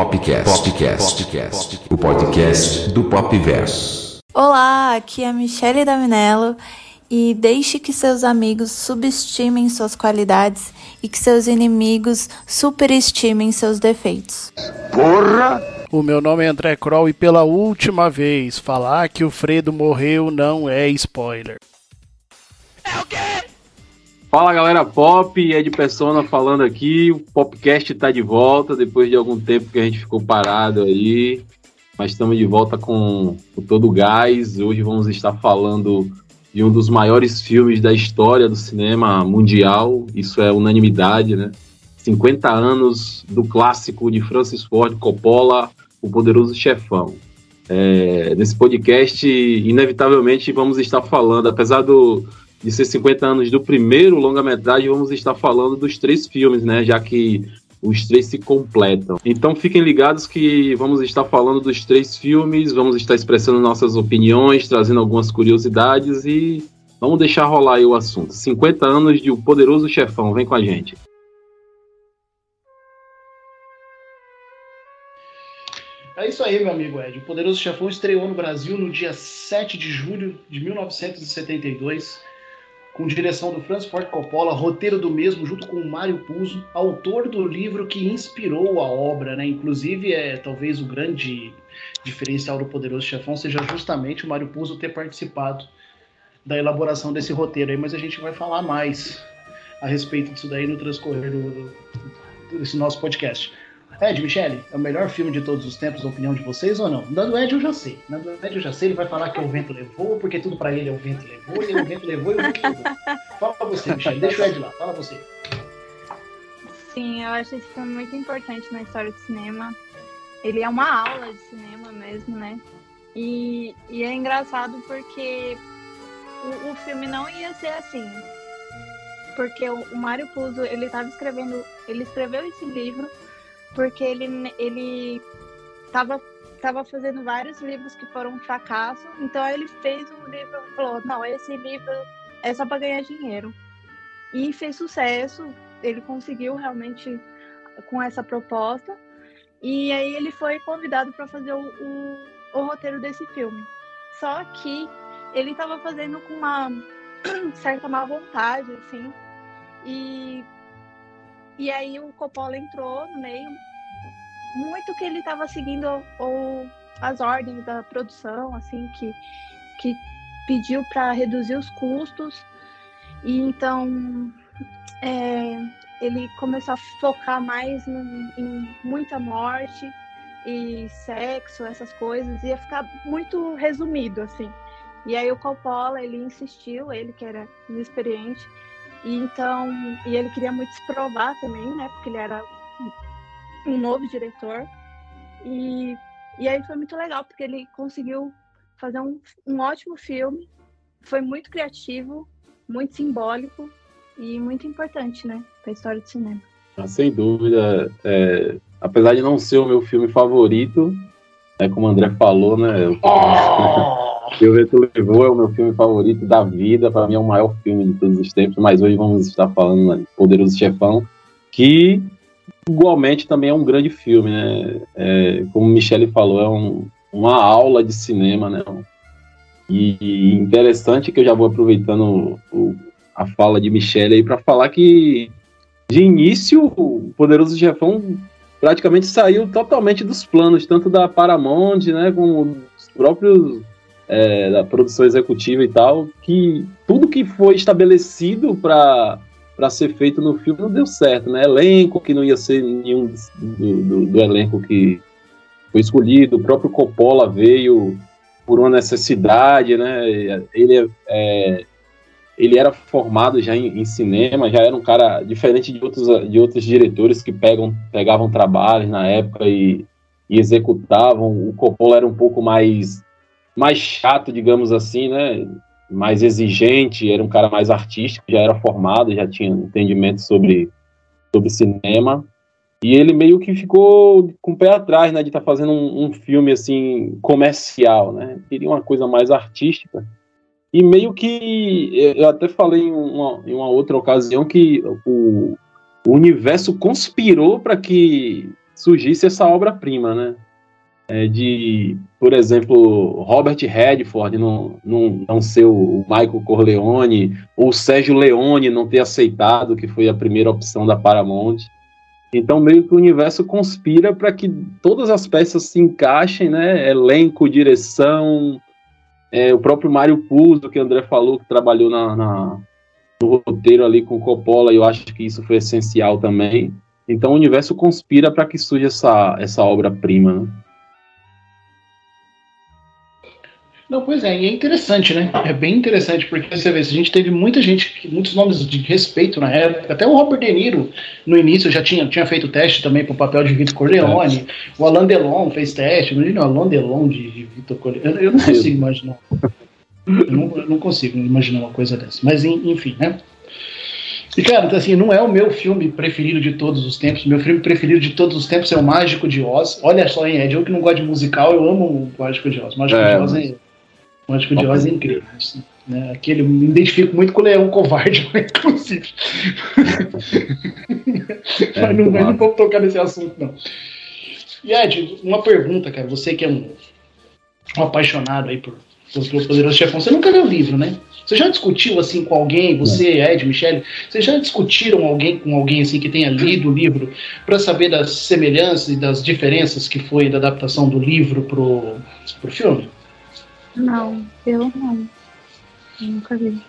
Popcast. Popcast. Popcast. O podcast do Popverso. Olá, aqui é a Michele Daminello e deixe que seus amigos subestimem suas qualidades e que seus inimigos superestimem seus defeitos. Porra! O meu nome é André Kroll e pela última vez, falar que o Fredo morreu não é spoiler. É o quê? Fala galera pop, Ed Persona falando aqui. O Popcast tá de volta depois de algum tempo que a gente ficou parado aí. Mas estamos de volta com, com todo o gás. Hoje vamos estar falando de um dos maiores filmes da história do cinema mundial. Isso é unanimidade, né? 50 anos do clássico de Francis Ford Coppola, O Poderoso Chefão. É, nesse podcast, inevitavelmente, vamos estar falando, apesar do, de ser 50 anos do primeiro longa-metragem, vamos estar falando dos três filmes, né? Já que os três se completam. Então fiquem ligados que vamos estar falando dos três filmes, vamos estar expressando nossas opiniões, trazendo algumas curiosidades e vamos deixar rolar aí o assunto. 50 anos de O Poderoso Chefão, vem com a gente. É isso aí, meu amigo Ed. O Poderoso Chefão estreou no Brasil no dia 7 de julho de 1972 com direção do Francis Ford Coppola, roteiro do mesmo, junto com o Mário Puzo, autor do livro que inspirou a obra, né? Inclusive, é talvez o grande diferencial do Poderoso Chefão seja justamente o Mário Puzo ter participado da elaboração desse roteiro aí, mas a gente vai falar mais a respeito disso daí no transcorrer do, desse nosso podcast. Ed, Michele, é o melhor filme de todos os tempos, na opinião de vocês ou não? Na do Ed eu já sei. Na do Ed eu já sei, ele vai falar que é o vento levou, porque tudo pra ele é o vento levou, e o vento levou e o vento levou. Fala pra você, Michele, deixa o Ed lá, fala você. Sim, eu acho esse filme muito importante na história do cinema. Ele é uma aula de cinema mesmo, né? E, e é engraçado porque o, o, filme não ia ser assim. Porque o, o Mário Puzo, ele estava escrevendo, ele escreveu esse livro porque ele ele estava tava fazendo vários livros que foram um fracasso, então ele fez um livro e falou: "Não, esse livro é só para ganhar dinheiro". E fez sucesso, ele conseguiu realmente com essa proposta. E aí ele foi convidado para fazer o, o, o, roteiro desse filme. Só que ele estava fazendo com uma certa má vontade, assim. E e aí o Coppola entrou no meio, muito que ele estava seguindo o, as ordens da produção, assim, que, que pediu para reduzir os custos. E então é, ele começou a focar mais em, em muita morte e sexo, essas coisas, ia ficar muito resumido, assim. E aí o Coppola, ele insistiu, ele que era inexperiente, e então, e ele queria muito se provar também, né? Porque ele era um novo diretor. E, e aí foi muito legal, porque ele conseguiu fazer um, um ótimo filme. Foi muito criativo, muito simbólico e muito importante, né? Para a história do cinema. Ah, sem dúvida. É, apesar de não ser o meu filme favorito, é como o André falou, né? O que o Vento Levou é o meu filme favorito da vida, para mim é o maior filme de todos os tempos, mas hoje vamos estar falando de Poderoso Chefão, que igualmente também é um grande filme, né? É, como Michele falou, é um, uma aula de cinema, né? E interessante que eu já vou aproveitando o, a fala de Michele aí para falar que de início o Poderoso Chefão praticamente saiu totalmente dos planos, tanto da Paramount, né, como dos próprios é, da produção executiva e tal, que tudo que foi estabelecido para para ser feito no filme não deu certo, né? Elenco que não ia ser nenhum do, do, do, elenco que foi escolhido, o próprio Coppola veio por uma necessidade, né? Ele é, ele era formado já em, em, cinema, já era um cara diferente de outros de outros diretores que pegam pegavam trabalhos na época e, e executavam. O Coppola era um pouco mais mais chato, digamos assim, né? Mais exigente, era um cara mais artístico, já era formado, já tinha entendimento sobre, sobre cinema. E ele meio que ficou com o pé atrás, né, de estar tá fazendo um, um, filme assim comercial, né? Queria uma coisa mais artística. E meio que eu até falei em uma, em uma outra ocasião que o, o universo conspirou para que surgisse essa obra-prima, né? É de, por exemplo, Robert Redford não, não, não ser o Michael Corleone, ou Sérgio Leone não ter aceitado, que foi a primeira opção da Paramount. Então, meio que o universo conspira para que todas as peças se encaixem, né? Elenco, direção, é, o próprio Mário Puzo, que o André falou, que trabalhou na, na, no roteiro ali com Coppola, eu acho que isso foi essencial também. Então, o universo conspira para que surja essa, essa obra-prima, né? Não, pois é, e é interessante, né? É bem interessante, porque você vê, a gente teve muita gente, muitos nomes de respeito na época, até o Robert De Niro, no início, já tinha, tinha feito teste também para o papel de Vitor Corleone, é. o Alain Delon fez teste, imagina o Alain Delon de, de Vitor Corleone, eu, eu, não consigo imaginar, eu não, eu não, consigo imaginar uma coisa dessa, mas enfim, né? E, cara, então, assim, não é o meu filme preferido de todos os tempos. Meu filme preferido de todos os tempos é o Mágico de Oz. Olha só, hein, Ed, eu que não gosto de musical, eu amo o Mágico de Oz. Mágico é, de Oz é Mágico de Oz é incrível. Assim, né? Aquele, me identifico muito com o Leão Covarde, inclusive. É, mas, não, mas não vamos tocar nesse assunto, não. E Ed, uma pergunta, cara. Você que é um, um apaixonado aí por, por Poderoso Chefão, você nunca leu o livro, né? Você já discutiu assim com alguém, você, Ed, Michele, vocês já discutiram alguém com alguém assim que tenha lido o livro para saber das semelhanças e das diferenças que foi da adaptação do livro pro, pro filme? Não, eu não. Eu nunca vi.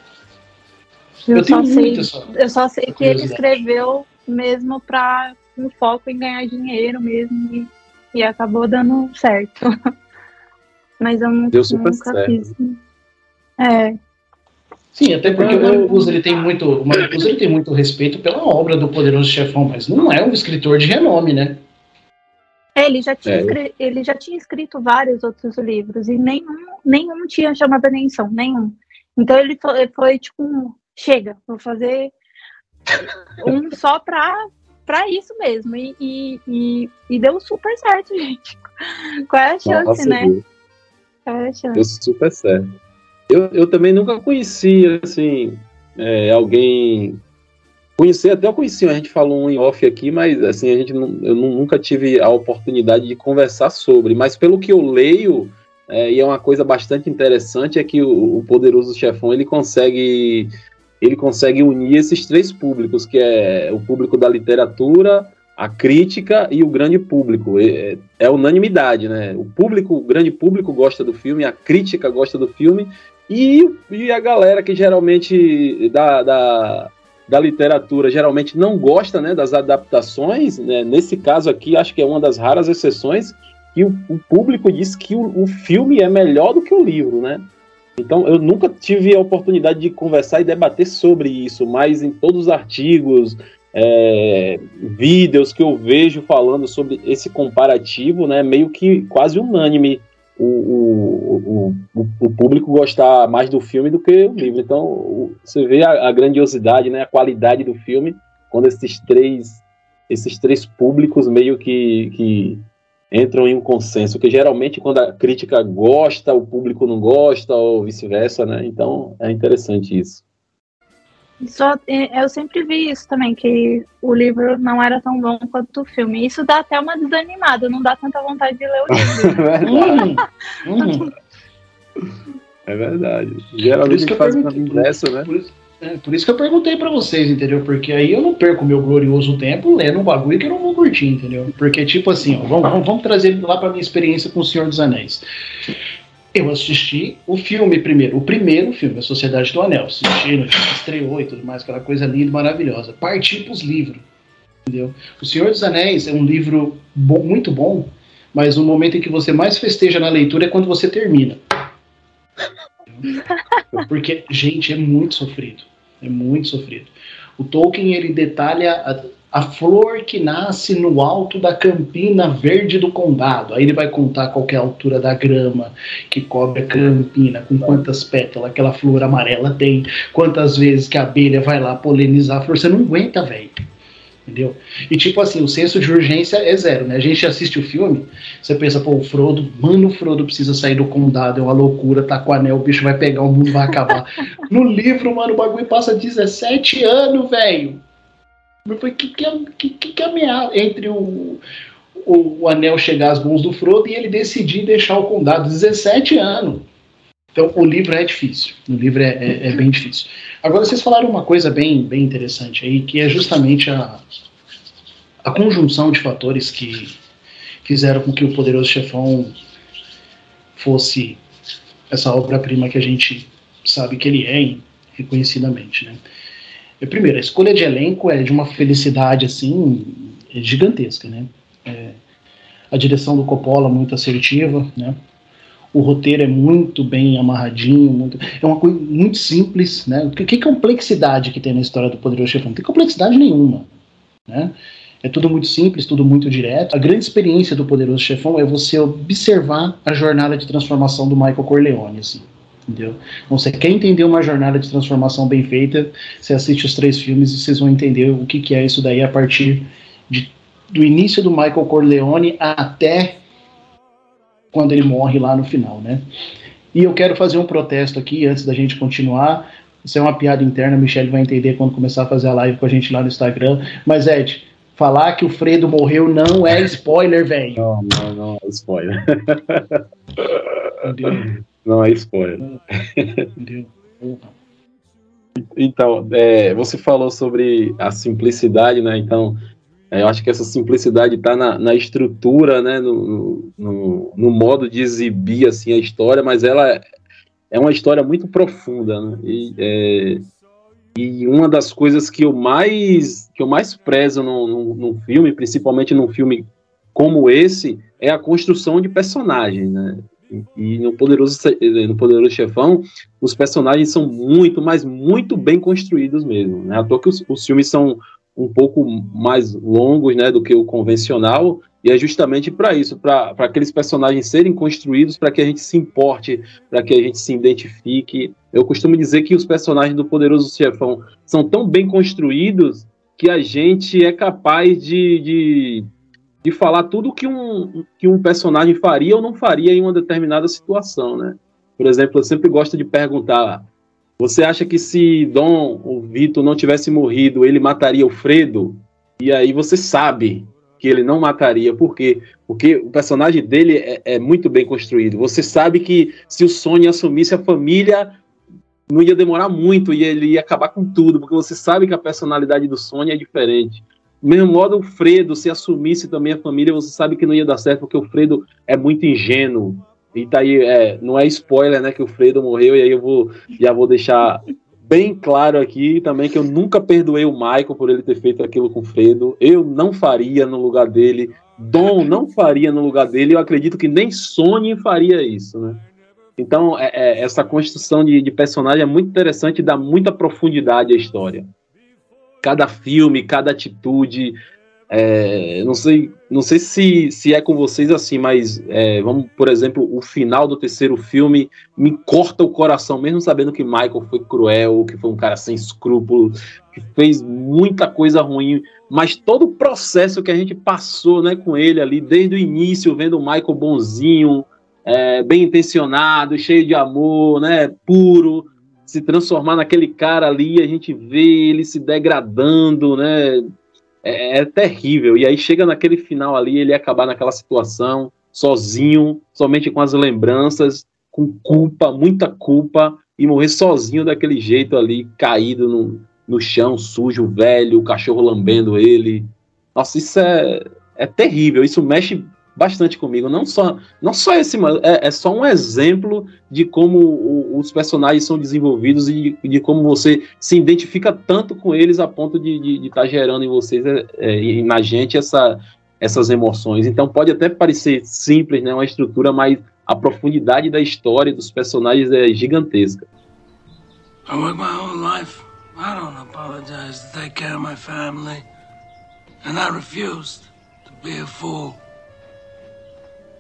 Eu, eu só sei, eu só sei que ele escreveu mesmo para um foco em ganhar dinheiro mesmo e, e acabou dando certo. Mas eu nunca, nunca certo. fiz. É. Sim, até porque o Marcos ele tem muito, o ele tem muito respeito pela obra do Poderoso Chefão, mas não é um escritor de renome, né? É, ele já tinha, é. ele já tinha escrito vários outros livros e nenhum, nenhum tinha chamado atenção, nenhum. Então ele foi, foi tipo, chega, vou fazer um só pra, pra isso mesmo. E, e, e, e deu super certo, gente. Qual é a chance, Nossa, né? Deus. Qual é a chance? Deu super certo. Eu, eu também nunca conheci, assim, é, alguém Conhecer, até eu conheci, a gente falou um em off aqui, mas assim, a gente eu nunca tive a oportunidade de conversar sobre. Mas pelo que eu leio, é, e é uma coisa bastante interessante, é que o, o Poderoso Chefão ele consegue ele consegue unir esses três públicos, que é o público da literatura, a crítica e o grande público. É, é, unanimidade, né? O público, o grande público gosta do filme, a crítica gosta do filme, e, e a galera que geralmente da, da da literatura geralmente não gosta né, das adaptações. Né? Nesse caso aqui, acho que é uma das raras exceções que o, o público diz que o, o, filme é melhor do que o livro, né? Então, eu nunca tive a oportunidade de conversar e debater sobre isso, mas em todos os artigos, é, vídeos que eu vejo falando sobre esse comparativo, né, meio que quase unânime o, o, o, o, público gostar mais do filme do que o livro. Então, você vê a, a, grandiosidade, né, a qualidade do filme, quando esses três, esses três públicos meio que, que entram em um consenso, que geralmente quando a crítica gosta, o público não gosta, ou vice-versa, né? Então, é interessante isso. Só, eu sempre vi isso também, que o livro não era tão bom quanto o filme. Isso dá até uma desanimada, não dá tanta vontade de ler o livro. Né? é verdade. Geralmente que faz uma inversa, né? Por isso, é, por isso que eu perguntei para vocês, entendeu? Porque aí eu não perco meu glorioso tempo lendo um bagulho que eu não vou curtir, entendeu? Porque, tipo assim, ó, vamos, vamos trazer lá para minha experiência com o Senhor dos Anéis. Eu assisti o filme primeiro, o primeiro filme, A Sociedade do Anel. Assisti, estreou e tudo mais, aquela coisa linda e maravilhosa. Parti para os livros, entendeu? O Senhor dos Anéis é um livro bom, muito bom, mas o momento em que você mais festeja na leitura é quando você termina. Porque, gente, é muito sofrido. É muito sofrido. O Tolkien, ele detalha a flor que nasce no alto da campina verde do condado. Aí ele vai contar qual é a altura da grama que cobre a campina, com quantas pétalas aquela flor amarela tem, quantas vezes que a abelha vai lá polinizar a flor. Você não aguenta, velho. Entendeu? E tipo assim, o senso de urgência é zero, né? A gente assiste o filme, você pensa, pô, o Frodo, mano, o Frodo precisa sair do condado, é uma loucura, tá com o anel, o bicho vai pegar, o mundo vai acabar. no livro, mano, o bagulho passa 17 anos, velho. Foi que, que, que, que ameaça entre o, o, o, anel chegar às mãos do Frodo e ele decidir deixar o condado. 17 anos. Então o livro é difícil. O livro é, é, é, bem difícil. Agora vocês falaram uma coisa bem, bem interessante aí, que é justamente a, a conjunção de fatores que fizeram com que o Poderoso Chefão fosse essa obra-prima que a gente sabe que ele é, reconhecidamente, né? Primeiro, a escolha de elenco é de uma felicidade assim gigantesca, né? É, a direção do Coppola muito assertiva, né? O roteiro é muito bem amarradinho, muito, é uma coisa muito simples, né? Que, que complexidade que tem na história do Poderoso Chefão? Não tem complexidade nenhuma, né? É tudo muito simples, tudo muito direto. A grande experiência do Poderoso Chefão é você observar a jornada de transformação do Michael Corleone, assim. Entendeu? Então, você quer entender uma jornada de transformação bem feita, você assiste os três filmes e vocês vão entender o que, que é isso daí a partir de, do início do Michael Corleone até quando ele morre lá no final, né? E eu quero fazer um protesto aqui antes da gente continuar. Isso é uma piada interna, a Michelle vai entender quando começar a fazer a live com a gente lá no Instagram. Mas, Ed, falar que o Fredo morreu não é spoiler, velho. Não, não, não é spoiler. Não é spoiler. Então, é, você falou sobre a simplicidade, né? Então, é, eu acho que essa simplicidade está na, na, estrutura, né? No, no, no, modo de exibir assim a história, mas ela é uma história muito profunda, né? E, é, e uma das coisas que eu mais que eu mais prezo num, num filme, principalmente num filme como esse, é a construção de personagens, né? E no Poderoso, no Poderoso Chefão, os personagens são muito, mas muito bem construídos mesmo. Né? À toa que os, os filmes são um pouco mais longos né, do que o convencional, e é justamente para isso, para aqueles personagens serem construídos, para que a gente se importe, para que a gente se identifique. Eu costumo dizer que os personagens do Poderoso Chefão são tão bem construídos que a gente é capaz de, de de falar tudo que um, que um personagem faria ou não faria em uma determinada situação, né? Por exemplo, eu sempre gosto de perguntar: você acha que se Dom ou Vitor não tivesse morrido, ele mataria o Fredo? E aí você sabe que ele não mataria, por quê? Porque o personagem dele é, é muito bem construído. Você sabe que se o Sony assumisse a família, não ia demorar muito e ele ia acabar com tudo, porque você sabe que a personalidade do Sony é diferente mesmo modo, o Fredo, se assumisse também a família, você sabe que não ia dar certo, porque o Fredo é muito ingênuo. E tá aí, é, não é spoiler, né, que o Fredo morreu, e aí eu vou, já vou deixar bem claro aqui também que eu nunca perdoei o Michael por ele ter feito aquilo com o Fredo. Eu não faria no lugar dele. Dom não faria no lugar dele. Eu acredito que nem Sony faria isso, né? Então, é, é, essa construção de, de personagem é muito interessante e dá muita profundidade à história cada filme, cada atitude. É, não sei, não sei se, se é com vocês assim, mas é, vamos, por exemplo, o final do terceiro filme me corta o coração, mesmo sabendo que Michael foi cruel, que foi um cara sem escrúpulos, que fez muita coisa ruim, mas todo o processo que a gente passou, né, com ele ali desde o início, vendo o Michael bonzinho, é, bem intencionado, cheio de amor, né, puro, se transformar naquele cara ali, a gente vê ele se degradando, né? É, é, terrível. E aí chega naquele final ali, ele acabar naquela situação, sozinho, somente com as lembranças, com culpa, muita culpa, e morrer sozinho daquele jeito ali, caído no, no chão, sujo, velho, o cachorro lambendo ele. Nossa, isso é, é terrível. Isso mexe bastante comigo. Não só, não só esse, é, é só um exemplo de como o, os personagens são desenvolvidos e de, de, como você se identifica tanto com eles a ponto de estar tá gerando em vocês é, é, e na gente essa, essas emoções. Então pode até parecer simples, né, uma estrutura, mas a profundidade da história dos personagens é gigantesca. I work my whole life. I don't apologize to take care of my family. And I refused to be a fool.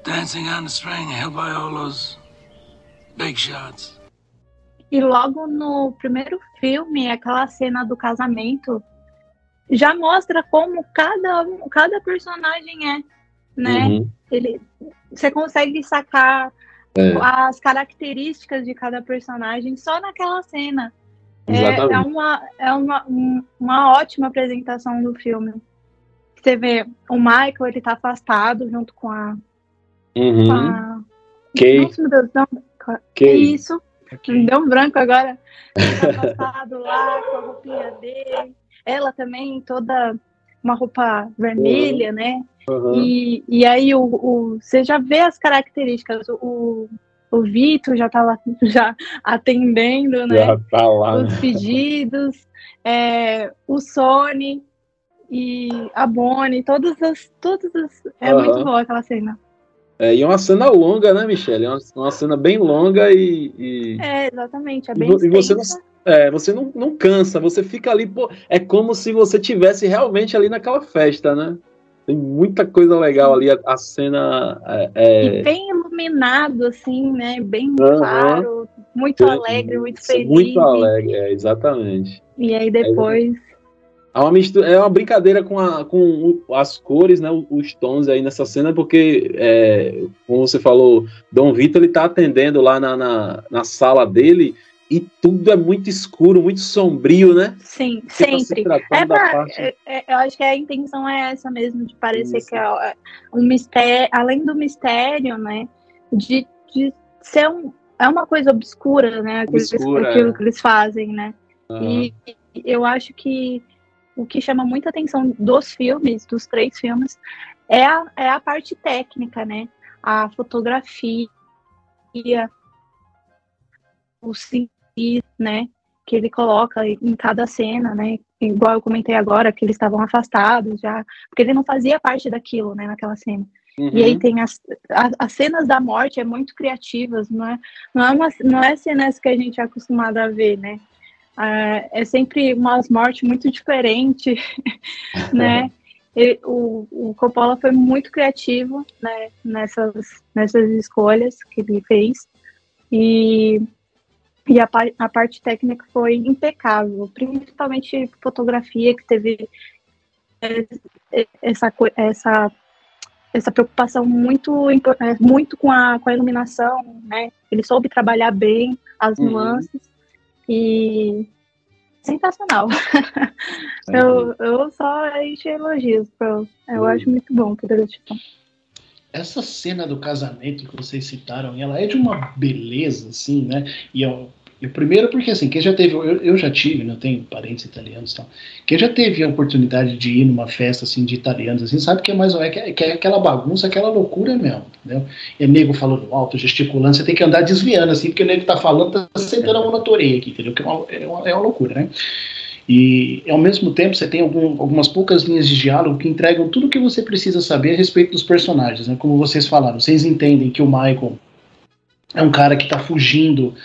Dancing on the string, held by all those big shots. E logo no primeiro filme, aquela cena do casamento já mostra como cada, cada personagem é, né? Uhum. Ele, você consegue sacar é. as características de cada personagem só naquela cena. É, é, uma, é uma, uma ótima apresentação do filme. você vê o Michael, ele tá afastado junto com a. Uhum. Com a... Kay. Nossa, meu Deus, não. Que isso? Me deu um branco agora. Tá afastado lá com a roupinha dele. Ela também, toda uma roupa vermelha, né? Uhum. E, e aí o, o- você já vê as características. O, o Vitor já tá lá já atendendo, né? Já tá lá. Os pedidos, é, o Sony e a Bonnie, todas as. Todas as é muito boa aquela cena. É, e é uma cena longa, né, Michelle? É uma, uma cena bem longa e. e- É, exatamente. É E bem vo- e você não- é, você não, não cansa, você fica ali, pô, é como se você tivesse realmente ali naquela festa, né? Tem muita coisa legal ali, a, a cena é, é, E bem iluminado, assim, né? Bem Aham. claro, muito é- alegre, muito é feliz. muito alegre, é, exatamente. E aí depois. É uma, mistura, é uma brincadeira com, a, com as cores, né, os tons aí nessa cena, porque, é, como você falou, Dom Vitor ele tá atendendo lá na, na, na sala dele e tudo é muito escuro, muito sombrio, né? Sim, Você tá se sempre. É pra, parte- é- é- eu acho que a intenção é essa mesmo, de parecer Isso. que é é um mistério, além do mistério, né? De, de ser um, é uma coisa obscura, né? Aquilo, Obscura, aquilo é. que eles fazem, né? Aham. E eu acho que o que chama muita atenção dos filmes, dos três filmes, é a, é a parte técnica, né? A fotografia, o cinis, né? Que ele coloca em cada cena, né? Igual eu comentei agora, que eles estavam afastados já, porque ele não fazia parte daquilo, né? Naquela cena. Uhum. E aí tem as, a- as cenas da morte é muito criativas, não é, não é, uma, não é cenas que a gente é acostumado a ver, né? Ah, é sempre umas mortes muito diferentes, né? O, o Coppola foi muito criativo né, nessas, nessas escolhas que ele fez. E, e a, a parte técnica foi impecável, principalmente fotografia, que teve essa, essa essa preocupação muito é, muito com a, com a iluminação, né? Ele soube trabalhar bem as Uhum. E sensacional. eu, eu só enchi elogios, eu Uhum. acho muito bom o Poderoso Chefão. Essa cena do casamento que vocês citaram, ela é de uma beleza, assim, né? E eu, eu primeiro porque assim, quem já teve, eu, eu já tive, né? Eu tenho parentes italianos e tal. Quem já teve a oportunidade de ir numa festa assim de italianos, assim, sabe que é mais é, que é, que é aquela bagunça, aquela loucura mesmo, entendeu? É nego falando alto, gesticulando, você tem que andar desviando, assim, porque o nego tá falando, tá sentando a mão na orelha aqui, entendeu? Que é uma, é uma, é uma loucura, né? E ao mesmo tempo você tem algum, algumas poucas linhas de diálogo que entregam tudo o que você precisa saber a respeito dos personagens, né? Como vocês falaram, vocês entendem que o Michael é um cara que está fugindo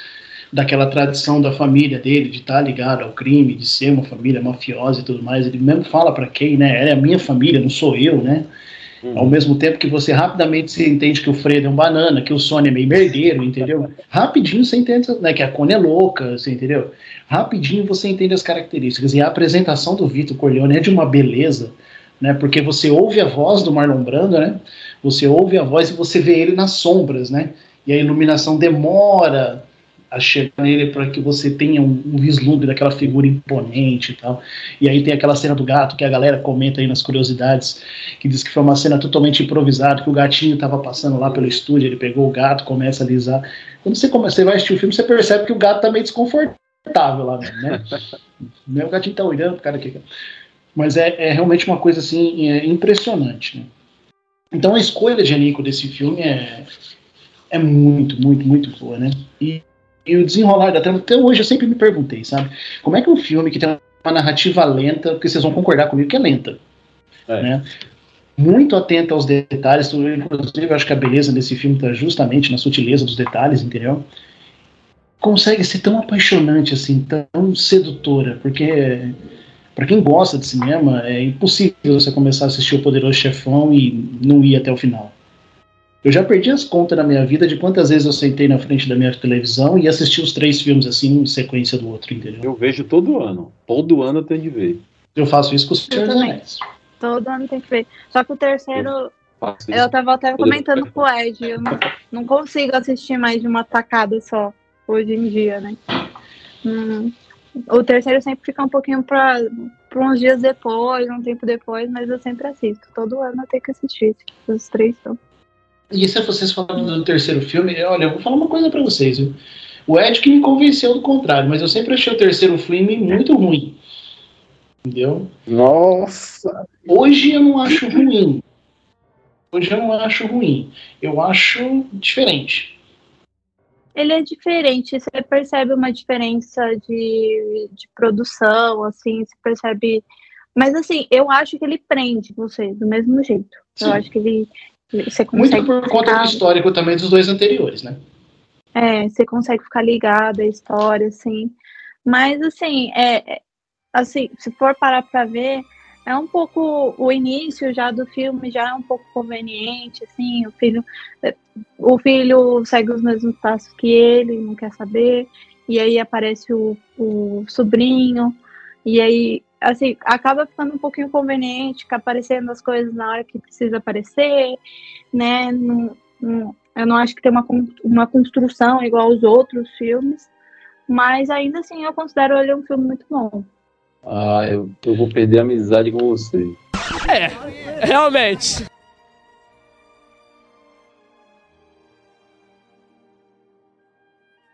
daquela tradição da família dele de estar tá ligado ao crime, de ser uma família mafiosa e tudo mais. Ele mesmo fala para quem, né? Ela é a minha família, não sou eu, né? Uhum. Ao mesmo tempo que você rapidamente se entende que o Fredo é um banana, que o Sony é meio merdeiro, entendeu? Rapidinho você entende né, que a Connie é louca, você entendeu? Rapidinho você entende as características. E a apresentação do Vitor Corleone é de uma beleza, né? Porque você ouve a voz do Marlon Brando, né? Você ouve a voz e você vê ele nas sombras, né? E a iluminação demora a chegar nele para que você tenha um, um, vislumbre daquela figura imponente e tal. E aí tem aquela cena do gato que a galera comenta aí nas curiosidades, que diz que foi uma cena totalmente improvisada, que o gatinho estava passando lá pelo estúdio, ele pegou o gato, começa a alisar. Quando você, começa, você vai assistir o filme, você percebe que o gato tá meio desconfortável lá, né? o gatinho tá olhando cara aqui. Mas é, é, realmente uma coisa assim é impressionante, né? Então a escolha de elenco desse filme é, é muito, muito, muito boa, né? E e o desenrolar da trama, até hoje eu sempre me perguntei, sabe? Como é que um filme que tem uma narrativa lenta, porque vocês vão concordar comigo que é lenta, é. né? Muito atenta aos detalhes, inclusive eu acho que a beleza desse filme está justamente na sutileza dos detalhes, entendeu? Consegue ser tão apaixonante assim, tão sedutora, porque para quem gosta de cinema é impossível você começar a assistir o Poderoso Chefão e não ir até o final. Eu já perdi as contas na minha vida de quantas vezes eu sentei na frente da minha televisão e assisti os três filmes assim, em sequência do outro, entendeu? Eu vejo todo ano. Todo ano eu tenho de ver. Eu faço isso com os Senhor dos Anéis. Todo ano tem que ver. Só que o terceiro. Eu, eu tava até comentando com o Ed, eu não, não, consigo assistir mais de uma tacada só, hoje em dia, né? Hum, o terceiro sempre fica um pouquinho pra, tipo, uns dias depois, um tempo depois, mas eu sempre assisto. Todo ano eu tenho que assistir os três filmes. E se vocês falando do terceiro filme, olha, eu vou falar uma coisa para vocês, viu? O Ed que me convenceu do contrário, mas eu sempre achei o terceiro filme muito ruim. Entendeu? Nossa! Hoje eu não acho ruim. Hoje eu não acho ruim. Eu acho diferente. Ele é diferente, você percebe uma diferença de, de produção, assim, você percebe. Mas assim, eu acho que ele prende você do mesmo jeito. Sim. Eu acho que ele. Muito por conta do histórico também dos dois anteriores, né? É, você consegue ficar ligado à história, assim. Mas assim, é, é assim, se for parar para ver, é um pouco o início já do filme já é um pouco conveniente, assim, o filho o filho segue os mesmos passos que ele, não quer saber, e aí aparece o, o sobrinho, e aí assim, acaba ficando um pouquinho conveniente, fica aparecendo as coisas na hora que precisa aparecer, né? Não, não, eu não acho que tem uma, uma construção igual aos outros filmes, mas ainda assim eu considero ele um filme muito bom. Ah, eu, eu vou perder a amizade com você. É, realmente.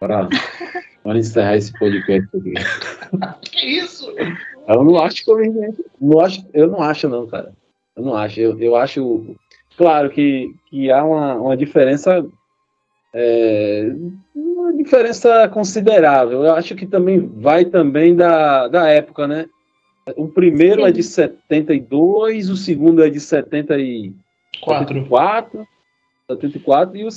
Bora, bora encerrar esse podcast aqui. que isso? Eu não acho conveniente. Não acho, eu não acho, não, cara. Eu não acho. Eu, eu acho. Claro que, que há uma, uma diferença é, uma diferença considerável. Eu acho que também vai também da, da época, né? O primeiro Sim. é de 72, o segundo é de 74, 74, 74 e, o,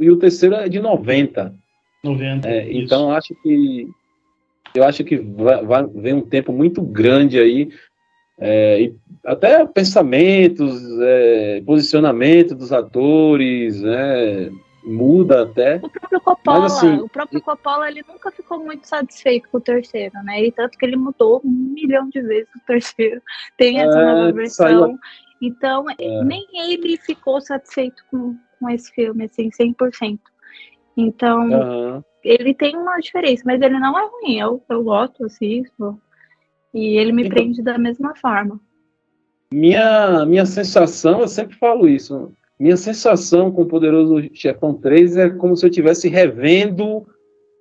e o terceiro é de 90. 90. É, então acho que eu acho que vai, vai vem um tempo muito grande aí é, até pensamentos, é, posicionamento dos atores, né? muda até. O próprio Coppola, mas, assim, o próprio Coppola, ele nunca ficou muito satisfeito com o terceiro, né? E tanto que ele mudou um milhão de vezes o terceiro. Tem essa é, nova versão. Saiu... Então, é. nem ele ficou satisfeito com, com esse filme, assim, 100%. Então, uhum. Ele tem uma diferença, mas ele não é ruim. Eu, eu gosto, assisto. E ele me então, prende da mesma forma. Minha, minha sensação, eu sempre falo isso, minha sensação com o Poderoso Chefão 3 é como se eu estivesse revendo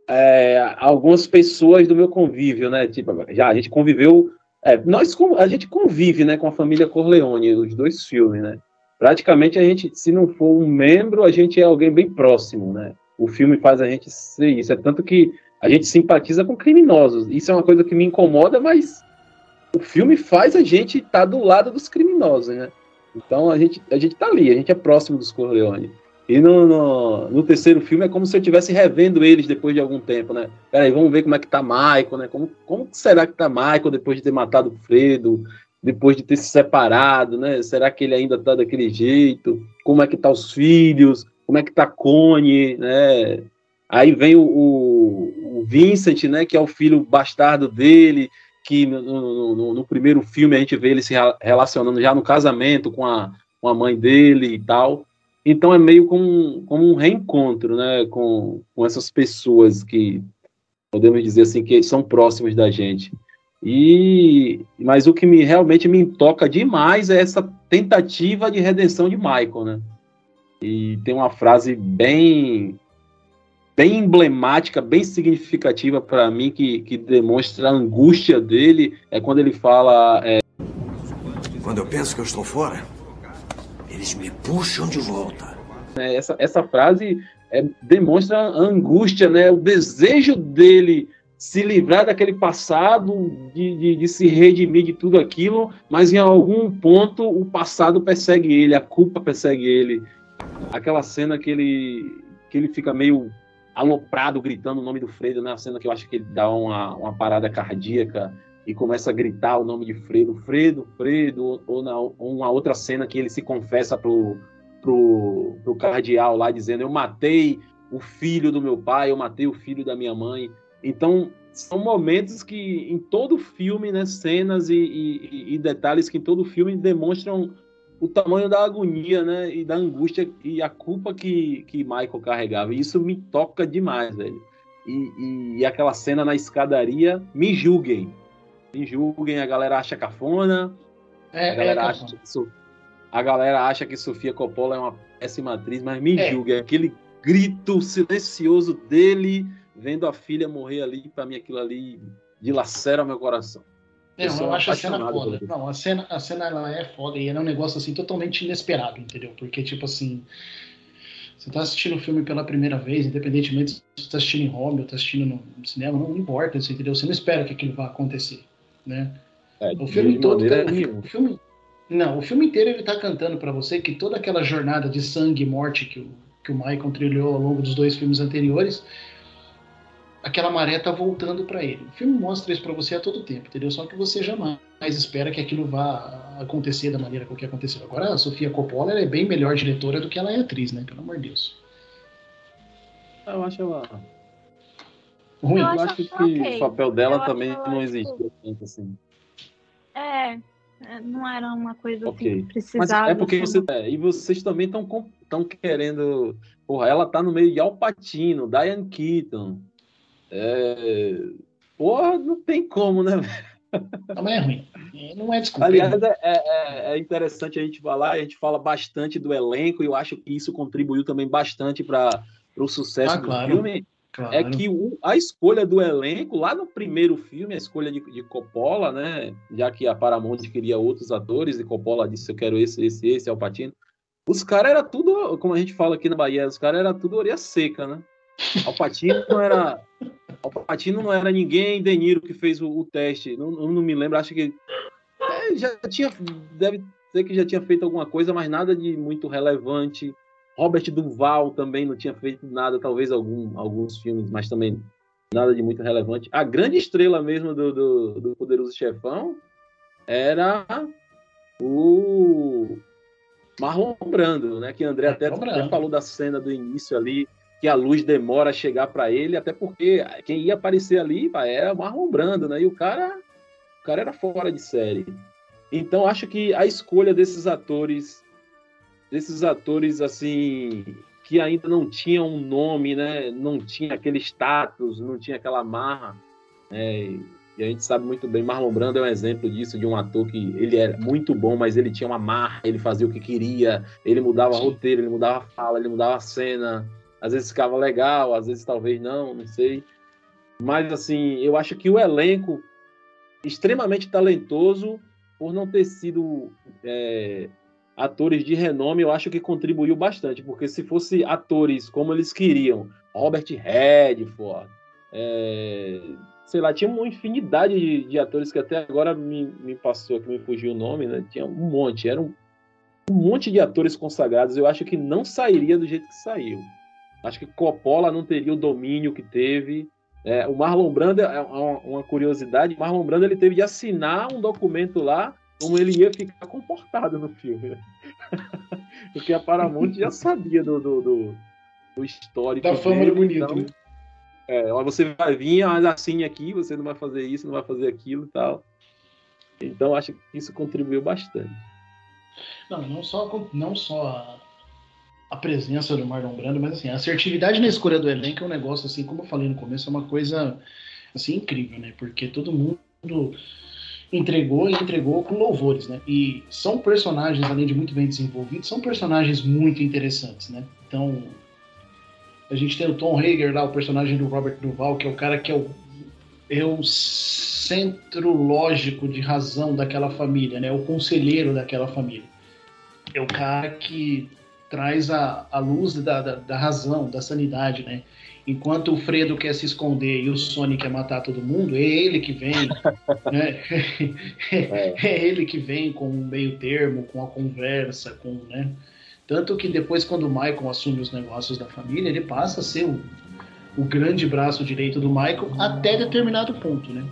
é, algumas pessoas do meu convívio, né? Tipo, já a gente conviveu. É, nós a gente convive né, com a família Corleone, os dois filmes, né? Praticamente a gente, se não for um membro, a gente é alguém bem próximo, né? O filme faz a gente ser isso. É tanto que a gente simpatiza com criminosos. Isso é uma coisa que me incomoda, mas o filme faz a gente estar tá do lado dos criminosos, né? Então a gente, a gente tá ali, a gente é próximo dos Corleone. E no, no, no, terceiro filme é como se eu estivesse revendo eles depois de algum tempo, né? Peraí, vamos ver como é que tá Michael, né? Como, como será que tá Michael depois de ter matado o Fredo, depois de ter se separado, né? Será que ele ainda tá daquele jeito? Como é que tá os filhos? Como é que tá Connie, né? Aí vem o, o, Vincent, né? Que é o filho bastardo dele, que no, no, no, primeiro filme a gente vê ele se relacionando já no casamento com a, com a mãe dele e tal. Então é meio como, como um reencontro, né, com, com essas pessoas que podemos dizer assim que são próximas da gente. E mas o que me realmente me toca demais é essa tentativa de redenção de Michael, né? E tem uma frase bem bem emblemática, bem significativa para mim, que, que demonstra a angústia dele, é quando ele fala. É... Quando eu penso que eu estou fora, eles me puxam de volta. É, essa, essa frase é, demonstra a angústia, né? o desejo dele se livrar daquele passado, de, de, de, se redimir de tudo aquilo, mas em algum ponto o passado persegue ele, a culpa persegue ele. Aquela cena que ele, que ele fica meio aloprado, gritando o nome do Fredo, né? A cena que eu acho que ele dá uma, uma parada cardíaca e começa a gritar o nome de Fredo, Fredo, Fredo, ou na uma outra cena que ele se confessa pro, pro, pro cardeal lá, dizendo: Eu matei o filho do meu pai, eu matei o filho da minha mãe. Então, são momentos que em todo filme, né, cenas e, e, e detalhes que em todo filme demonstram o tamanho da agonia, né? E da angústia e a culpa que, que Michael carregava. E isso me toca demais, velho. E, e, e aquela cena na escadaria, me julguem. Me julguem, a galera acha cafona. É, a, galera é, acha que a galera acha que Sofia Coppola é uma péssima atriz, mas me É. julguem. Aquele grito silencioso dele vendo a filha morrer ali, pra mim aquilo ali dilacera meu coração. Não, Eu acho a cena foda. Não, a cena, a cena ela é foda e ela é um negócio assim totalmente inesperado, entendeu? Porque, tipo assim, você tá assistindo o filme pela primeira vez, independentemente se você tá assistindo em home ou tá assistindo no cinema, não importa, isso, entendeu? Você não espera que aquilo vá acontecer, né? É, O filme todo, maneira o filme, não, o filme inteiro ele tá cantando pra você que toda aquela jornada de sangue e morte que o, que o Michael trilhou ao longo dos dois filmes anteriores, aquela maré tá voltando pra ele. O filme mostra isso pra você a todo tempo, entendeu? Só que você jamais espera que aquilo vá acontecer da maneira com que aconteceu. Agora a Sofia Coppola ela é bem melhor diretora do que ela é atriz, né? Pelo amor de Deus. Eu acho ela. Ruim. Eu Eu acho que ok. o papel dela Eu também acho não ela, existiu tanto assim. É, é, não era uma coisa Ok. assim que Mas precisava. é porque você. é, e vocês também estão querendo. Porra, ela tá no meio de Al Pacino, Diane Keaton. É, porra, não tem como, né? Não é ruim. É, Não é desculpa. Aliás, é, é- é interessante a gente falar, a gente fala bastante do elenco, e eu acho que isso contribuiu também bastante para o sucesso Ah, do claro. filme. claro. É que o- a escolha do elenco, lá no primeiro filme, a escolha de, de Coppola, né? Já que a Paramount queria outros atores, e Coppola disse: Eu quero esse, esse, esse, Alpatino. Os caras eram tudo, como a gente fala aqui na Bahia, os caras eram tudo orelha seca, né? Alpatino não era. Alpatino não era ninguém, De Niro que fez o, o teste. Não, não, me lembro, acho que. é, já tinha. Deve ser que já tinha feito alguma coisa, mas nada de muito relevante. Robert Duval também não tinha feito nada, talvez algum, alguns filmes, mas também nada de muito relevante. A grande estrela mesmo do, do, do Poderoso Chefão era o Marlon Brando, né? Que André até, até falou da cena do início ali, que a luz demora a chegar para ele, até porque quem ia aparecer ali pá, era o Marlon Brando, né? E o cara, o cara era fora de série. Então acho que a escolha desses atores, desses atores assim que ainda não tinham um nome, né? Não tinha aquele status, não tinha aquela marra. né? E a gente sabe muito bem, Marlon Brando é um exemplo disso, de um ator que ele era muito bom, mas ele tinha uma marra, ele fazia o que queria, ele mudava Sim. roteiro, ele mudava fala, ele mudava a cena. Às vezes ficava legal, às vezes talvez não, não sei. Mas assim, eu acho que o elenco extremamente talentoso por não ter sido é, atores de renome, eu acho que contribuiu bastante, porque se fosse atores como eles queriam, Robert Redford, é, sei lá, tinha uma infinidade de, de atores que até agora me, me passou aqui, me fugiu o nome, né? Tinha um monte, era um, um monte de atores consagrados, eu acho que não sairia do jeito que saiu. Acho que Coppola não teria o domínio que teve. É, o Marlon Brando é uma, uma curiosidade. Marlon Brando ele teve de assinar um documento lá como ele ia ficar comportado no filme, né? porque a Paramount já sabia do, do, do, do histórico Da fama dele, do bonito, então, né? é, você vai vir, mas assim aqui, você não vai fazer isso, não vai fazer aquilo e tal. Então acho que isso contribuiu bastante. Não, não só, não só a, presença do Marlon Brando, mas assim, a assertividade na escolha do elenco é um negócio, assim, como eu falei no começo, é uma coisa assim, incrível, né? Porque todo mundo entregou e entregou com louvores, né? E são personagens, além de muito bem desenvolvidos, são personagens muito interessantes, né? Então, a gente tem o Tom Hager lá, o personagem do Robert Duval, que é o cara que é o, é o centro lógico de razão daquela família, né? O conselheiro daquela família. É o cara que traz a, a luz da, da, da razão, da sanidade, né? Enquanto o Fredo quer se esconder e o Sony quer matar todo mundo, é ele que vem, né? é. ele que vem com um meio termo, com a conversa, com, né? Tanto que depois, quando o Michael assume os negócios da família, ele passa a ser o, o grande braço direito do Michael até determinado ponto, né?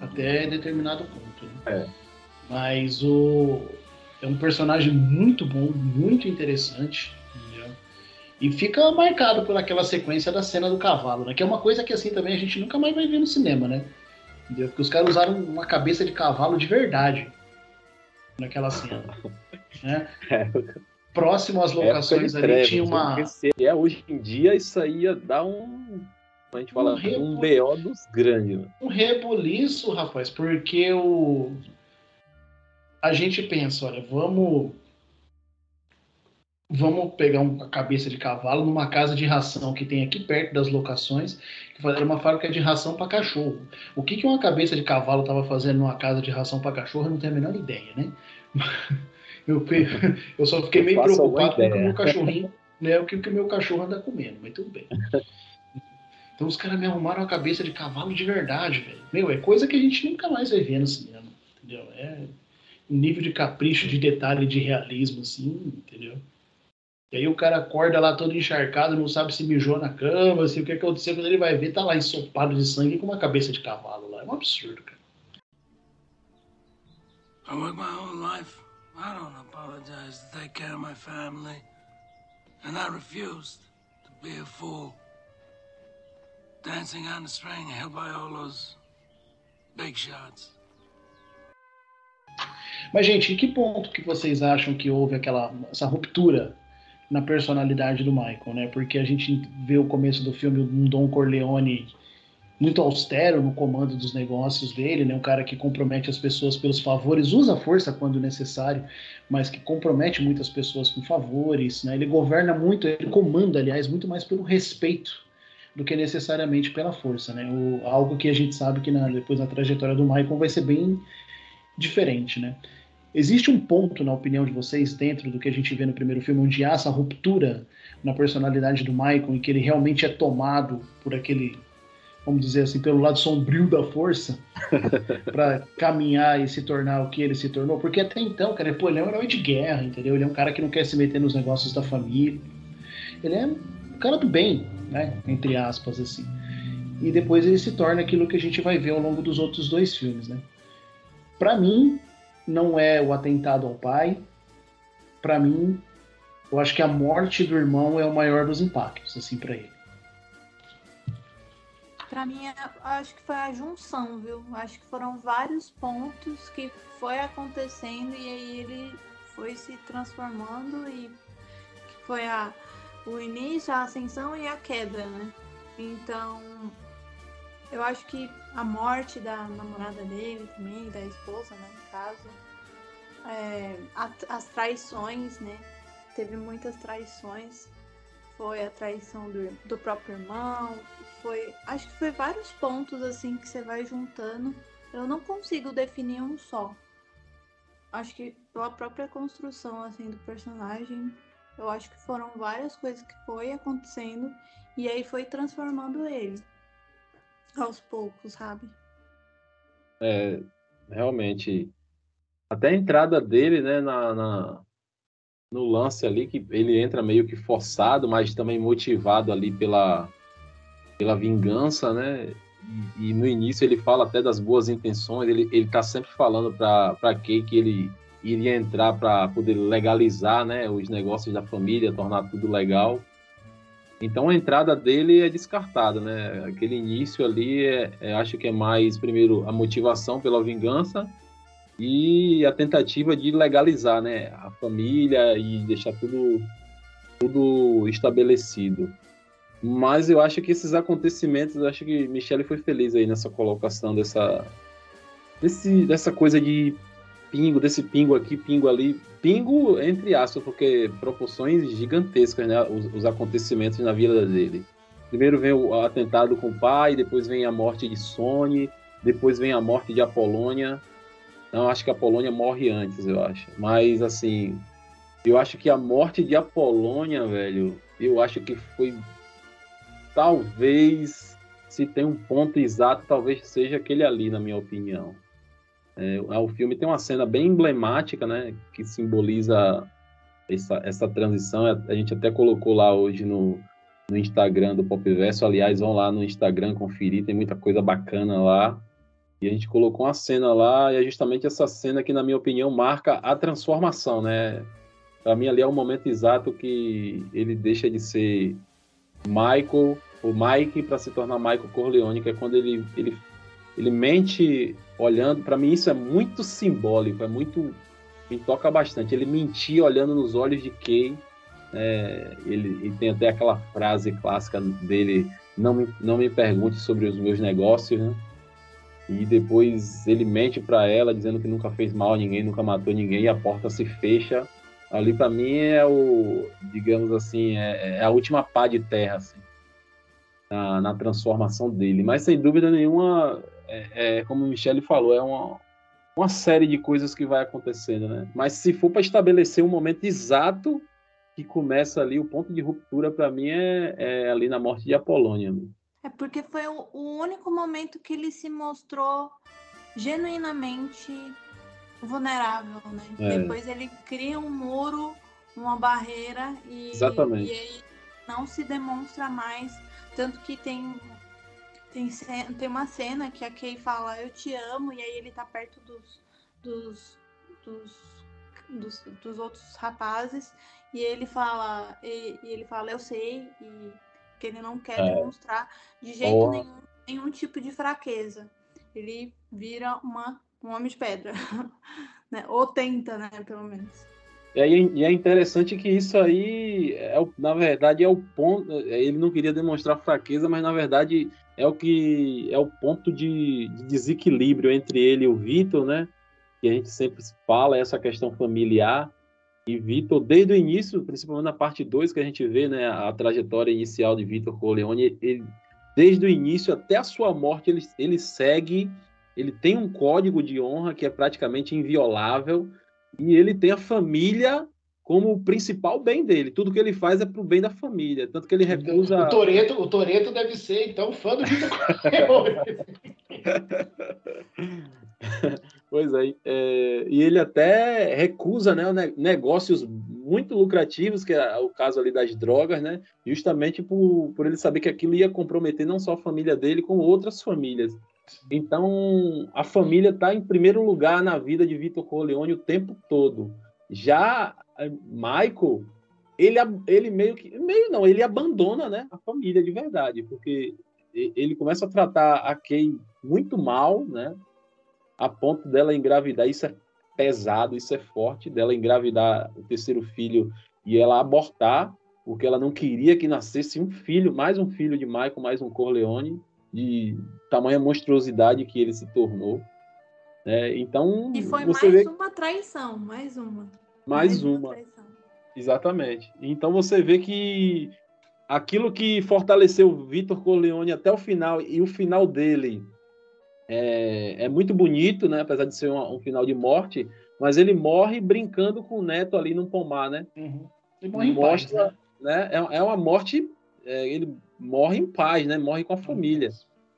Até determinado ponto. Né? É. Mas o é um personagem muito bom, muito interessante. Entendeu? E fica marcado por aquela sequência da cena do cavalo, né? Que é uma coisa que assim também a gente nunca mais vai ver no cinema, né? Entendeu? Porque os caras usaram uma cabeça de cavalo de verdade naquela cena. né? É. Próximo às locações ali tinha uma. Se é hoje em dia, isso aí ia dar um. A gente fala um, rebol... um BO dos grandes. Né? Um reboliço, rapaz, porque o. A gente pensa, olha, vamos. Vamos pegar uma cabeça de cavalo numa casa de ração que tem aqui perto das locações, que era uma fábrica de ração para cachorro. O que, que uma cabeça de cavalo estava fazendo numa casa de ração para cachorro, eu não tenho a menor ideia, né? Eu, eu só fiquei meio preocupado com o meu cachorrinho, né? O que o meu cachorro anda comendo, mas tudo bem. Então os caras me arrumaram a cabeça de cavalo de verdade, velho. Meu, é coisa que a gente nunca mais vai ver no cinema, entendeu? É um nível de capricho, de detalhe, de realismo, assim, entendeu? E aí o cara acorda lá todo encharcado, não sabe se mijou na cama, assim, o que aconteceu quando ele vai ver, tá lá ensopado de sangue com uma cabeça de cavalo lá. É um absurdo, cara. I work my whole life. I don't apologize to take care of my family. And I refused to be a fool. Dancing on the string held by all those big shots. Mas, gente, em que ponto que vocês acham que houve aquela essa ruptura na personalidade do Michael, né? Porque a gente vê o começo do filme um Don Corleone muito austero no comando dos negócios dele, né? Um cara que compromete as pessoas pelos favores, usa força quando necessário, mas que compromete muitas pessoas com favores, né? Ele governa muito, ele comanda, aliás, muito mais pelo respeito do que necessariamente pela força, né? O, algo que a gente sabe que na, depois na trajetória do Michael vai ser bem diferente, né? Existe um ponto, na opinião de vocês, dentro do que a gente vê no primeiro filme, onde há essa ruptura na personalidade do Michael, em que ele realmente é tomado por aquele, vamos dizer assim, pelo lado sombrio da força, para caminhar e se tornar o que ele se tornou? Porque até então, cara, pô, ele é um herói de guerra, entendeu? Ele é um cara que não quer se meter nos negócios da família. Ele é um cara do bem, né? Entre aspas, assim. E depois ele se torna aquilo que a gente vai ver ao longo dos outros dois filmes, né? Para mim, não é o atentado ao pai. Para mim, eu acho que a morte do irmão é o maior dos impactos, assim, para ele. Para mim, acho que foi a junção, viu? Acho que foram vários pontos que foi acontecendo e aí ele foi se transformando e foi a, o início, a ascensão e a queda, né? Então, eu acho que a morte da namorada dele também, da esposa, né, no caso, é, a, as traições, né? Teve muitas traições. Foi a traição do, do próprio irmão, foi. Acho que foi vários pontos assim que você vai juntando. Eu não consigo definir um só. Acho que pela própria construção assim do personagem, eu acho que foram várias coisas que foi acontecendo e aí foi transformando ele aos poucos, sabe? É, realmente. Até a entrada dele, né, na, na, no lance ali, que ele entra meio que forçado, mas também motivado ali pela, pela vingança, né? E, e no início ele fala até das boas intenções, ele, ele tá sempre falando para Kay que ele iria entrar para poder legalizar, né, os negócios da família, tornar tudo legal. Então a entrada dele é descartada, né? Aquele início ali, é, é, acho que é mais, primeiro, a motivação pela vingança e a tentativa de legalizar, né? A família e deixar tudo, tudo estabelecido. Mas eu acho que esses acontecimentos, eu acho que Michele foi feliz aí nessa colocação dessa, desse, dessa coisa de pingo, desse pingo aqui, pingo ali. Pingo, entre aspas, porque proporções gigantescas, né? Os, os acontecimentos na vida dele. Primeiro vem o atentado com o pai, depois vem a morte de Sony, depois vem a morte de Apolônia. Não, acho que a Polônia morre antes, eu acho. Mas, assim, eu acho que a morte de Apolônia, velho, eu acho que foi. Talvez, se tem um ponto exato, talvez seja aquele ali, na minha opinião. É, o filme tem uma cena bem emblemática, né, que simboliza essa, essa transição. A gente até colocou lá hoje no, no Instagram do Popverso. Aliás, vão lá no Instagram conferir, tem muita coisa bacana lá. E a gente colocou uma cena lá, e é justamente essa cena que, na minha opinião, marca a transformação, né? Para mim, ali é o momento exato que ele deixa de ser Michael, o Mike, para se tornar Michael Corleone, que é quando ele, ele ele mente olhando. Para mim, isso é muito simbólico, é muito. Me toca bastante. Ele mentia olhando nos olhos de Kay. É, ele, ele, tem até aquela frase clássica dele não me, não me pergunte sobre os meus negócios, né? E depois ele mente para ela dizendo que nunca fez mal a ninguém, nunca matou ninguém e a porta se fecha. Ali para mim é o, digamos assim, é, é, a última pá de terra assim, na, na transformação dele. Mas sem dúvida nenhuma, é, é como o Michele falou, é uma, uma série de coisas que vai acontecendo, né? Mas se for para estabelecer um momento exato que começa ali, o ponto de ruptura para mim é, é, ali na morte de Apolônia. É porque foi o, o único momento que ele se mostrou genuinamente vulnerável, né? É. Depois ele cria um muro, uma barreira e, Exatamente. e aí não se demonstra mais. Tanto que tem, tem, tem uma cena que a Kay fala, eu te amo, e aí ele tá perto dos, dos, dos, dos, dos outros rapazes, e ele fala, e, e, ele fala, eu sei, e que ele não quer é. demonstrar de jeito nenhum nenhum tipo de fraqueza. Ele vira uma, um homem de pedra. né? Ou tenta, né, pelo menos. E, aí, e é interessante que isso aí, é, na verdade, é o ponto. Ele não queria demonstrar fraqueza, mas na verdade é o que é o ponto de, de desequilíbrio entre ele e o Vitor, né? Que a gente sempre fala, essa questão familiar. E Vitor, desde o início, principalmente na parte 2 que a gente vê, né, a trajetória inicial de Vitor Corleone, ele, desde o início até a sua morte, ele, ele segue, ele tem um código de honra que é praticamente inviolável, e ele tem a família como o principal bem dele. Tudo que ele faz é pro bem da família, tanto que ele recusa... O Toreto, o Toreto deve ser, então, fã do Vitor. Pois é, é, e ele até recusa né, negócios muito lucrativos, que é o caso ali das drogas, né, justamente por, por ele saber que aquilo ia comprometer não só a família dele, como outras famílias. Então, a família está em primeiro lugar na vida de Vitor Corleone o tempo todo. Já Michael, ele, ele meio que. Meio não, ele abandona né, a família de verdade, porque ele começa a tratar a Kay muito mal, né? a ponto dela engravidar. Isso é pesado, isso é forte, dela engravidar o terceiro filho e ela abortar, porque ela não queria que nascesse um filho, mais um filho de Michael, mais um Corleone, de tamanha monstruosidade que ele se tornou. É, então, e foi mais vê... uma traição, mais uma. Mais, mais uma. Exatamente. Então você vê que aquilo que fortaleceu Vitor Corleone até o final e o final dele é, é muito bonito, né? Apesar de ser um, um, final de morte, mas ele morre brincando com o neto ali no pomar, né? Uhum. Ele morre em Mostra, paz, né? né? É, é uma morte, é, ele morre em paz, né? Morre com a família.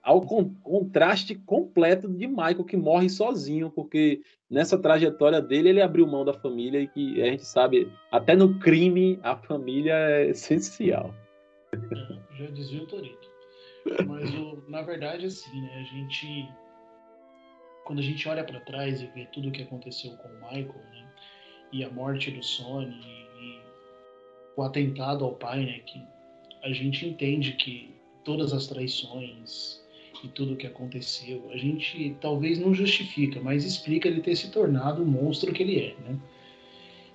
Ao con contraste completo de Michael, que morre sozinho, porque nessa trajetória dele ele abriu mão da família e que a gente sabe, até no crime, a família é essencial. É, já dizia o Torito. Mas, o, na verdade, assim, né? A gente. Quando a gente olha para trás e vê tudo o que aconteceu com o Michael, né? E a morte do Sony e o atentado ao pai, né? Que a gente entende que todas as traições e tudo o que aconteceu, a gente talvez não justifica, mas explica ele ter se tornado o monstro que ele é, né?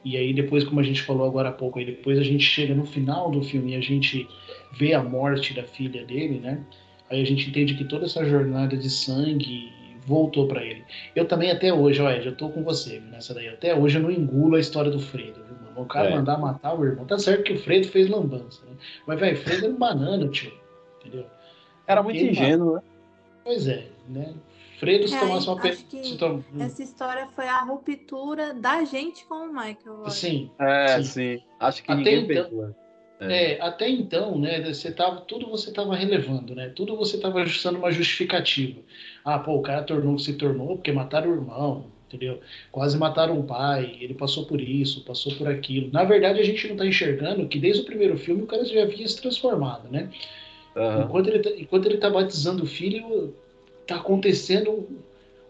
E aí depois, como a gente falou agora há pouco, aí depois a gente chega no final do filme e a gente vê a morte da filha dele, né? Aí a gente entende que toda essa jornada de sangue voltou para ele. Eu também até hoje, olha, já tô com você nessa daí. Até hoje eu não engulo a história do Fredo, viu, mano? O cara é. mandar matar o irmão. Tá certo que o Fredo fez lambança, né? Mas, velho, Fredo era um banana, tio. Entendeu? Era muito Quem ingênuo, né? Pois é, né? Fredo se é, tomasse uma pe... tom... Essa história foi a ruptura da gente com o Michael. Sim. É, sim. sim. Acho que até ninguém então, é. é. até então, né, você tava, tudo você estava relevando, né? Tudo você estava ajustando uma justificativa. Ah, pô, o cara tornou o que se tornou porque mataram o irmão, entendeu? Quase mataram o pai, ele passou por isso, passou por aquilo. Na verdade, a gente não está enxergando que desde o primeiro filme o cara já havia se transformado, né? Uhum. Enquanto, ele, tá, enquanto ele tá batizando o filho, tá acontecendo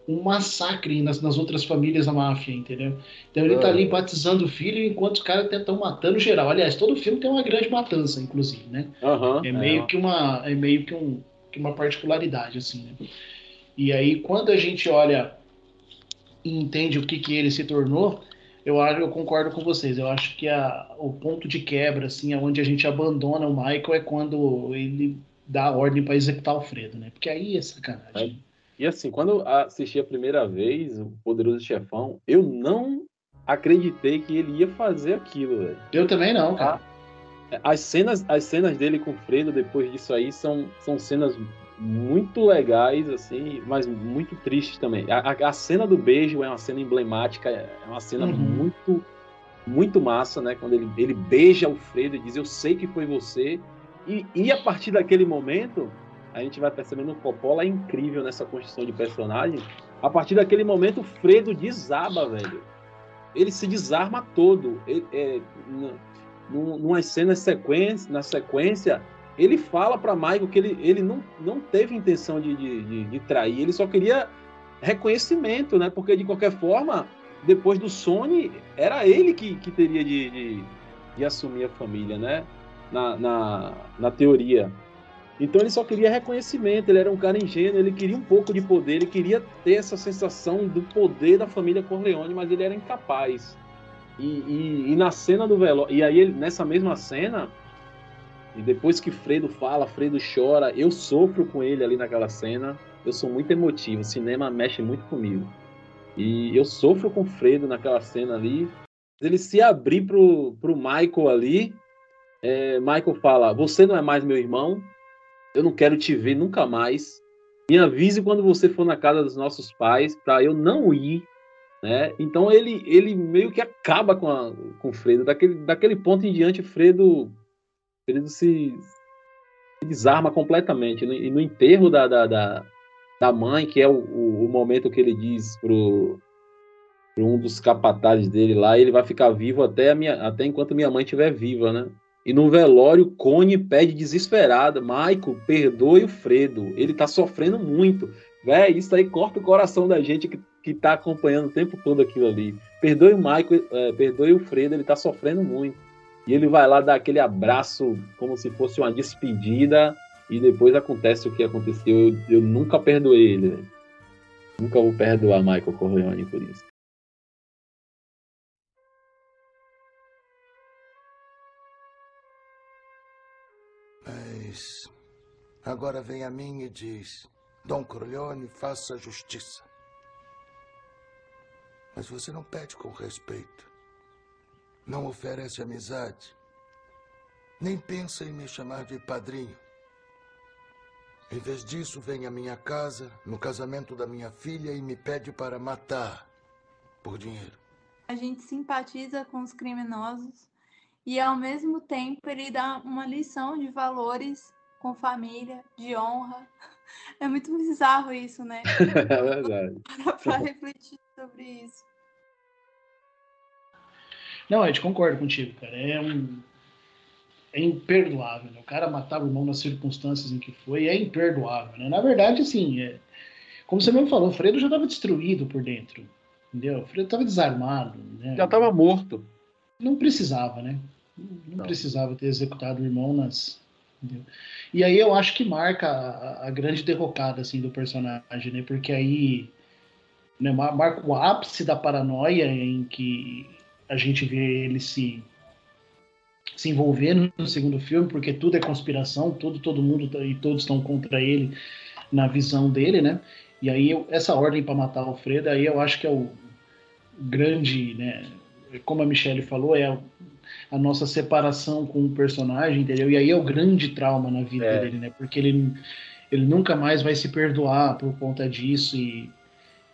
um massacre nas, nas outras famílias da máfia, entendeu? Então ele tá ali batizando o filho enquanto os caras estão matando geral. Aliás, todo filme tem uma grande matança, inclusive, né? Uhum, é meio é. que uma é meio que, um, que uma particularidade assim, né? E aí quando a gente olha e entende o que que ele se tornou, eu acho, eu concordo com vocês. Eu acho que a, o ponto de quebra, assim, onde a gente abandona o Michael é quando ele dá a ordem para executar o Fredo, né? Porque aí é sacanagem. E assim, quando eu assisti a primeira vez o Poderoso Chefão, eu não acreditei que ele ia fazer aquilo, velho. Eu também não, cara. As cenas, as cenas dele com o Fredo depois disso aí são, são cenas muito legais, assim, mas muito tristes também. A, a, cena do beijo é uma cena emblemática, é uma cena Uhum. muito, muito massa, né? Quando ele, ele beija o Fredo e diz, eu sei que foi você. E, e a partir daquele momento, a gente vai percebendo o Coppola é incrível nessa construção de personagem. A partir daquele momento, o Fredo desaba, velho. Ele se desarma todo. Ele, é, n- num- numas cenas sequência, na sequência, ele fala para Michael que ele, ele não, não teve intenção de, de, de- de trair, ele só queria reconhecimento, né? Porque de qualquer forma, depois do Sony, era ele que, que teria de, de, de assumir a família, né? Na, na, na teoria. Então ele só queria reconhecimento, ele era um cara ingênuo, ele queria um pouco de poder, ele queria ter essa sensação do poder da família Corleone, mas ele era incapaz. E, e, e na cena do velório, e aí ele, nessa mesma cena, e depois que Fredo fala, Fredo chora, eu sofro com ele ali naquela cena, eu sou muito emotivo, o cinema mexe muito comigo. E eu sofro com Fredo naquela cena ali. Ele se abrir pro, pro Michael ali, é, Michael fala: Você não é mais meu irmão, eu não quero te ver nunca mais. Me avise quando você for na casa dos nossos pais, para eu não ir. Né? Então ele, ele meio que acaba com, a, com o Fredo. Daquele, daquele ponto em diante, Fredo, Fredo se, desarma completamente. No- E no enterro da, da, da, da mãe, que é o, o, o momento que ele diz pro, pro um dos capatazes dele lá, ele vai ficar vivo até, minha, até enquanto minha mãe estiver viva, né? E no velório, Cone pede desesperada: Michael, perdoe o Fredo. Ele tá sofrendo muito. Véi, isso aí corta o coração da gente que, que tá acompanhando o tempo todo aquilo ali. Perdoe o Michael, é, perdoe o Fredo, ele tá sofrendo muito. E ele vai lá dar aquele abraço como se fosse uma despedida. E depois acontece o que aconteceu. Eu, eu nunca perdoei ele. velho. Nunca vou perdoar Michael Corleone por isso. Mas agora vem a mim e diz: Dom Corleone, faça justiça. Mas você não pede com respeito. Não oferece amizade. Nem pensa em me chamar de padrinho. Em vez disso, vem à minha casa, no casamento da minha filha, e me pede para matar por dinheiro. A gente simpatiza com os criminosos e, ao mesmo tempo, ele dá uma lição de valores com família, de honra. É muito bizarro isso, né? É verdade. Para pra refletir sobre isso. Não, Ed, concordo contigo, cara. É um. É imperdoável, né? O cara matar o irmão nas circunstâncias em que foi é imperdoável, né? Na verdade, assim, é... como você mesmo falou, o Fredo já estava destruído por dentro, entendeu? O Fredo estava desarmado, né? Já tava morto. Não precisava, né? Não, Não. precisava ter executado o irmão nas. entendeu? E aí eu acho que marca a, a grande derrocada assim, do personagem, né? Porque aí né, mar- marca o ápice da paranoia em que a gente vê ele se se envolver no segundo filme, porque tudo é conspiração, tudo, todo mundo tá- e todos estão contra ele na visão dele, né? E aí eu- essa ordem para matar o Fredo, aí eu acho que é o grande, né? Como a Michelle falou, é a, a nossa separação com o personagem, entendeu? E aí é o grande trauma na vida É. dele, né? Porque ele ele nunca mais vai se perdoar por conta disso e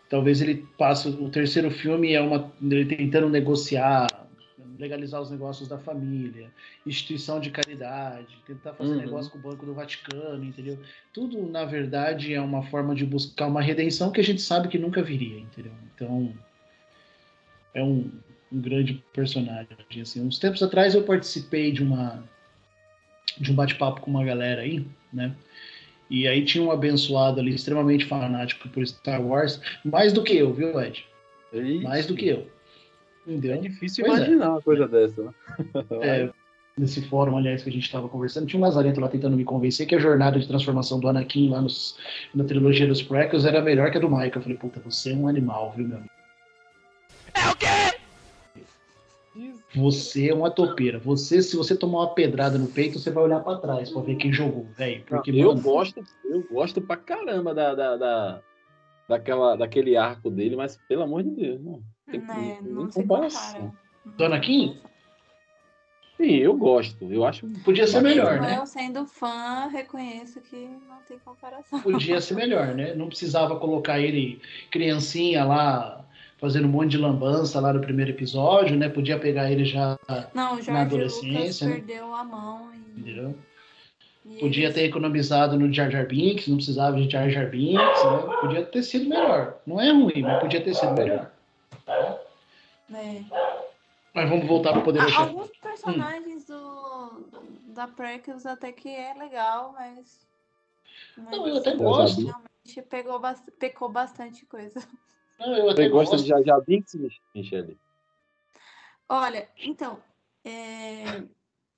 talvez ele passe o terceiro filme é uma ele tentando negociar legalizar os negócios da família, instituição de caridade, tentar fazer Uhum. negócio com o Banco do Vaticano, entendeu? Tudo, na verdade, é uma forma de buscar uma redenção que a gente sabe que nunca viria, entendeu? Então, é um, um grande personagem. Assim. Uns tempos atrás eu participei de uma de um bate-papo com uma galera aí, né? E aí tinha um abençoado ali, extremamente fanático por Star Wars, mais do que eu, viu, Ed? Mais do que eu. Entendeu? É difícil Pois é. imaginar uma coisa dessa, né? É, nesse fórum, aliás, que a gente estava conversando, tinha um lazarento lá tentando me convencer que a jornada de transformação do Anakin lá nos, na trilogia dos prequels era melhor que a do Michael. Eu falei, puta, você é um animal, viu, meu amigo? Você é uma topeira. Você, se você tomar uma pedrada no peito, você vai olhar pra trás pra ver quem jogou, velho. Porque, eu mano, gosto, eu gosto pra caramba da, da, da- daquela, daquele arco dele, mas pelo amor de Deus, não. Tem Né, não se comparação. compara. Dona Kim, Sim, eu gosto. Eu acho. podia ser melhor, né? Eu sendo fã, reconheço que não tem comparação. Podia ser melhor, né? Não precisava colocar ele criancinha lá, fazendo um monte de lambança lá no primeiro episódio, né? Podia pegar ele já, Não, Na Lucas adolescência, né? perdeu a mão. E, entendeu? e Podia ter economizado no Jar Jar Binks, não precisava de Jar Jar Binks, né? Podia ter sido melhor. Não é ruim, mas podia ter sido melhor. né. Mas vamos voltar para Poder Ah. Alguns personagens do, da Prequels até que é legal, mas. mas Não, eu até gosto. Realmente pegou, pecou bastante coisa. Não, eu até Você gosta gosto. de Jar Binks, Mich- Michele? Olha, então. é,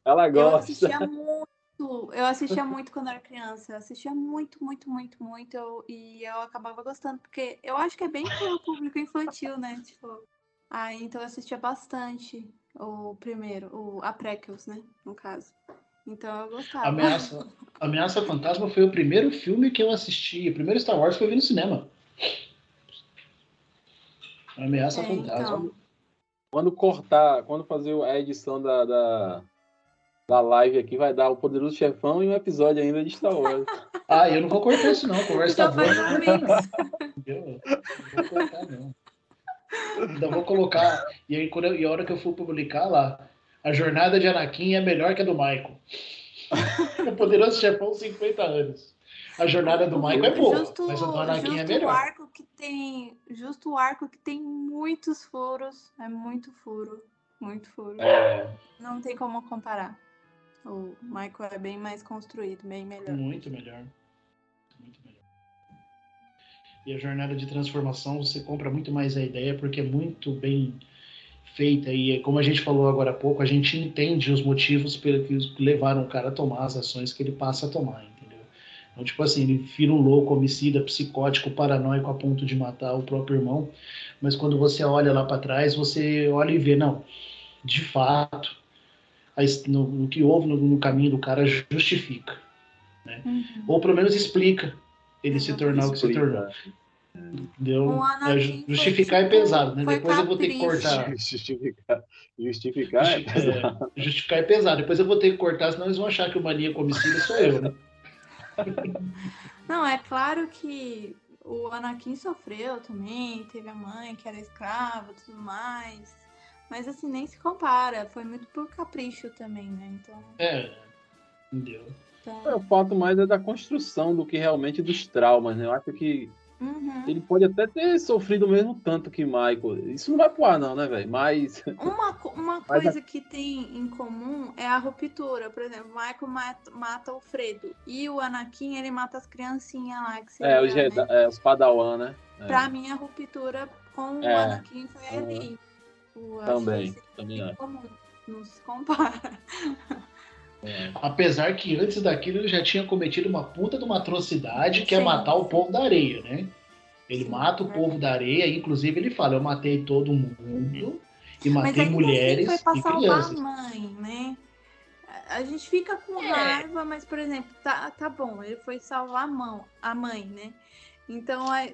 Ela Eu gosta. assistia muito, eu assistia muito quando era criança, eu assistia muito, muito, muito, muito, eu- e eu acabava gostando, porque eu acho que é bem pro público infantil, né? Tipo, ah, então eu assistia bastante o primeiro, o, a Prequels, né? No caso. Então eu gostava. Ameaça, Ameaça Fantasma foi o primeiro filme que eu assisti. O primeiro Star Wars que eu vi no cinema. Ameaça É, Fantasma. então. Quando cortar, quando fazer a edição da, da, da live aqui, vai dar o Poderoso Chefão e um episódio ainda de Star Wars. Ah, eu não vou cortar isso não. A conversa tá Então boa. faz um não vou cortar, mix. não. Entendeu? Não vou cortar, não. Ainda vou colocar. E aí, quando eu- e a hora que eu for publicar lá, a jornada de Anakin é melhor que a do Michael. o Poderoso Chefão, 50 anos. A jornada do Michael é boa, Justo, mas a do Anakin é justo o melhor. arco que tem. Justo o arco que tem muitos furos. É muito furo. Muito furo. É, Não tem como comparar. O Michael é bem mais construído, bem melhor. Muito melhor. Muito melhor. E a jornada de transformação você compra muito mais a ideia porque é muito bem feita e como a gente falou agora há pouco, a gente entende os motivos pelo que levaram o cara a tomar as ações que ele passa a tomar? Então, tipo assim, ele vira um louco, homicida, psicótico, paranoico a ponto de matar o próprio irmão, mas quando você olha lá para trás, você olha e vê, não, de fato, a no, no que houve no, no caminho do cara justifica. Uhum. Ou pelo menos explica ele se tornar o que se tornou. Anakin É, ju- foi, justificar é tipo, pesado, né? Depois eu vou ter que cortar. Justificar. Justificar é pesado. É, justificar é pesado. Depois eu vou ter que cortar, senão eles vão achar que o maníaco homicida sou eu, né? Não, é claro que o Anakin sofreu também, teve a mãe que era escrava e tudo mais. Mas assim, nem se compara. Foi muito por capricho também, né? Então. É, entendeu? então- É, o fato mais é da construção do que realmente dos traumas, né? Eu acho que Uhum. ele pode até ter sofrido o mesmo tanto que Michael. Isso não vai pro ar, não, né, velho? Mas. Uma, uma Mas a- coisa que tem em comum é a ruptura. Por exemplo, o Michael mata, mata o Fredo. E o Anakin, ele mata as criancinhas lá. Que É, os, né? é, os Padawan, né? É, Pra mim, a ruptura com o É. Anakin foi Uhum. ali. Acho Também, também é comum. Não se compara. É. Apesar que antes daquilo ele já tinha cometido uma puta de uma atrocidade que é Sim. matar o povo da areia, né? Ele Sim, mata o é. povo da areia, inclusive ele fala: Eu matei todo mundo e Mas matei ainda mulheres assim foi e pra salvar crianças. a mãe, né? A- A gente fica com É. raiva, mas, por exemplo, tá, tá bom, ele foi salvar a, mão, a mãe, né? Então a,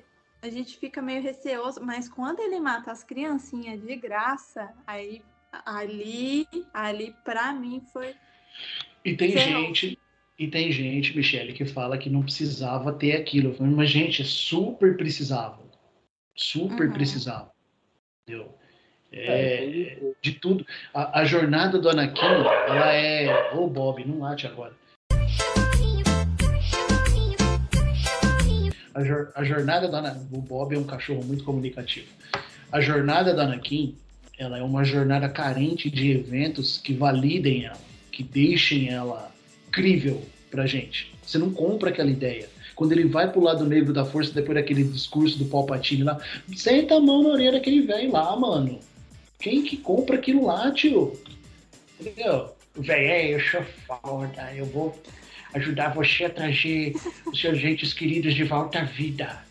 a gente fica meio receoso, mas quando ele mata as criancinhas de graça, aí ali, ali pra mim foi. E tem gente, e tem gente, Michele, que fala que não precisava ter aquilo. Eu falo, Mas, gente, super precisava. Super Uhum. precisava. Entendeu? É, É, de tudo. A, a jornada do Anakin, ela é. Ô, Bob, não late agora. A, jor- a jornada do Anakin. O Bob é um cachorro muito comunicativo. A jornada do Anakin, ela é uma jornada carente de eventos que validem ela, que deixem ela crível pra gente. Você não compra aquela ideia. Quando ele vai pro lado negro da força, depois daquele discurso do Palpatine lá, senta a mão na orelha daquele velho lá, mano. Quem que compra aquilo lá, tio? Entendeu? Véi, eu sou foda, eu vou ajudar você a trazer os seus entes queridos de volta à vida.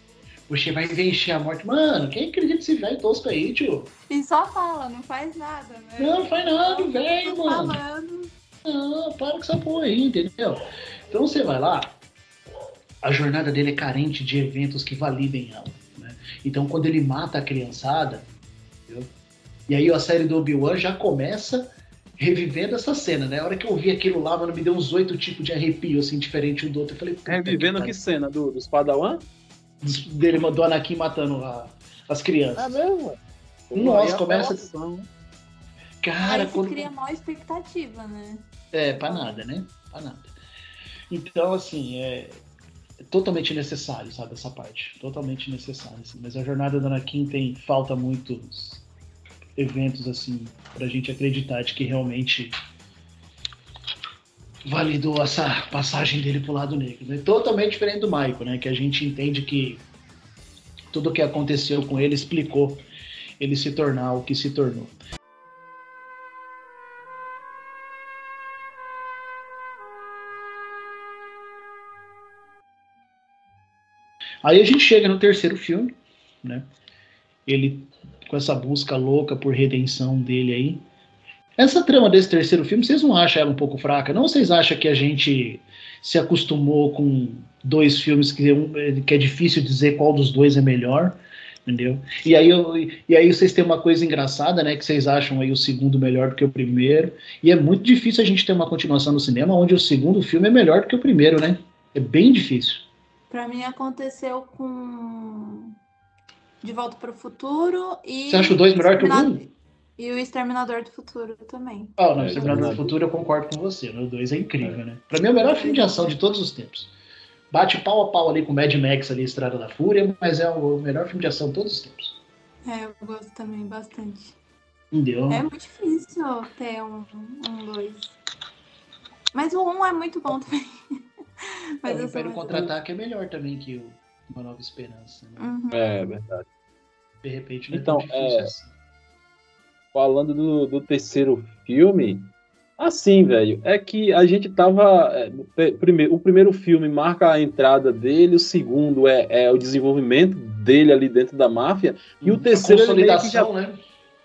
Você vai vencer a morte. Mano, quem acredita nesse velho tosco aí, tio? E só fala, não faz nada, né? Não, faz nada, velho, mano. falando. Não, para com essa porra aí, entendeu? Então você vai lá, a jornada dele é carente de eventos que validem ela. Né? Então quando ele mata a criançada, entendeu? e aí a série do Obi-Wan já começa revivendo essa cena, né? A hora que eu vi aquilo lá, mano, me deu uns oito tipos de arrepio, assim, diferente um do outro. Eu falei, Revivendo que que cena? Do, dos Padawan? Dele mandou Anakin matando a- as crianças. É mesmo? Nossa, começa- apelação. Cara, Aí quando... cria maior expectativa, né? É, pra nada, né? Pra nada. Então, assim, é totalmente necessário, sabe, essa parte. Totalmente necessário, assim. Mas a jornada do Anakin tem, falta muitos eventos, assim, pra gente acreditar de que realmente validou essa passagem dele pro lado negro. Né? Totalmente diferente do Michael, né? Que a gente entende que tudo o que aconteceu com ele explicou ele se tornar o que se tornou. Aí a gente chega no terceiro filme, né? Ele com essa busca louca por redenção dele aí. Essa trama desse terceiro filme, vocês não acham ela um pouco fraca? Não? Vocês acham que a gente se acostumou com dois filmes que, um, que é difícil dizer qual dos dois é melhor? Entendeu? E aí, eu, e aí vocês têm uma coisa engraçada, né? Que vocês acham aí o segundo melhor do que o primeiro. E é muito difícil a gente ter uma continuação no cinema onde o segundo filme é melhor do que o primeiro, né? É bem difícil. Pra mim aconteceu com De Volta para o Futuro e. Você acha o dois melhor que o Exterminador- um? E o Exterminador do Futuro também. Ah, não, É, Exterminador do. Futuro eu concordo com você. né? O 2 é incrível, né? Pra mim é o melhor filme de ação de todos os tempos. Bate pau a pau ali com Mad Max ali, Estrada da Fúria, mas é o melhor filme de ação de todos os tempos. É, eu gosto também bastante. Entendeu? É muito difícil ter um, um dois. Mas o um é muito bom também. É, Mas o eu sou Império Contra-Ataque é melhor também que o Uma Nova Esperança. Né? Uhum. É, verdade. De repente não é Então, tão difícil é, assim. falando do, do terceiro filme, assim, velho, é que a gente tava. é, primeiro, o primeiro filme marca a entrada dele, o segundo é, é o desenvolvimento dele ali dentro da máfia, e o A terceiro ele meio que já consolidação, né?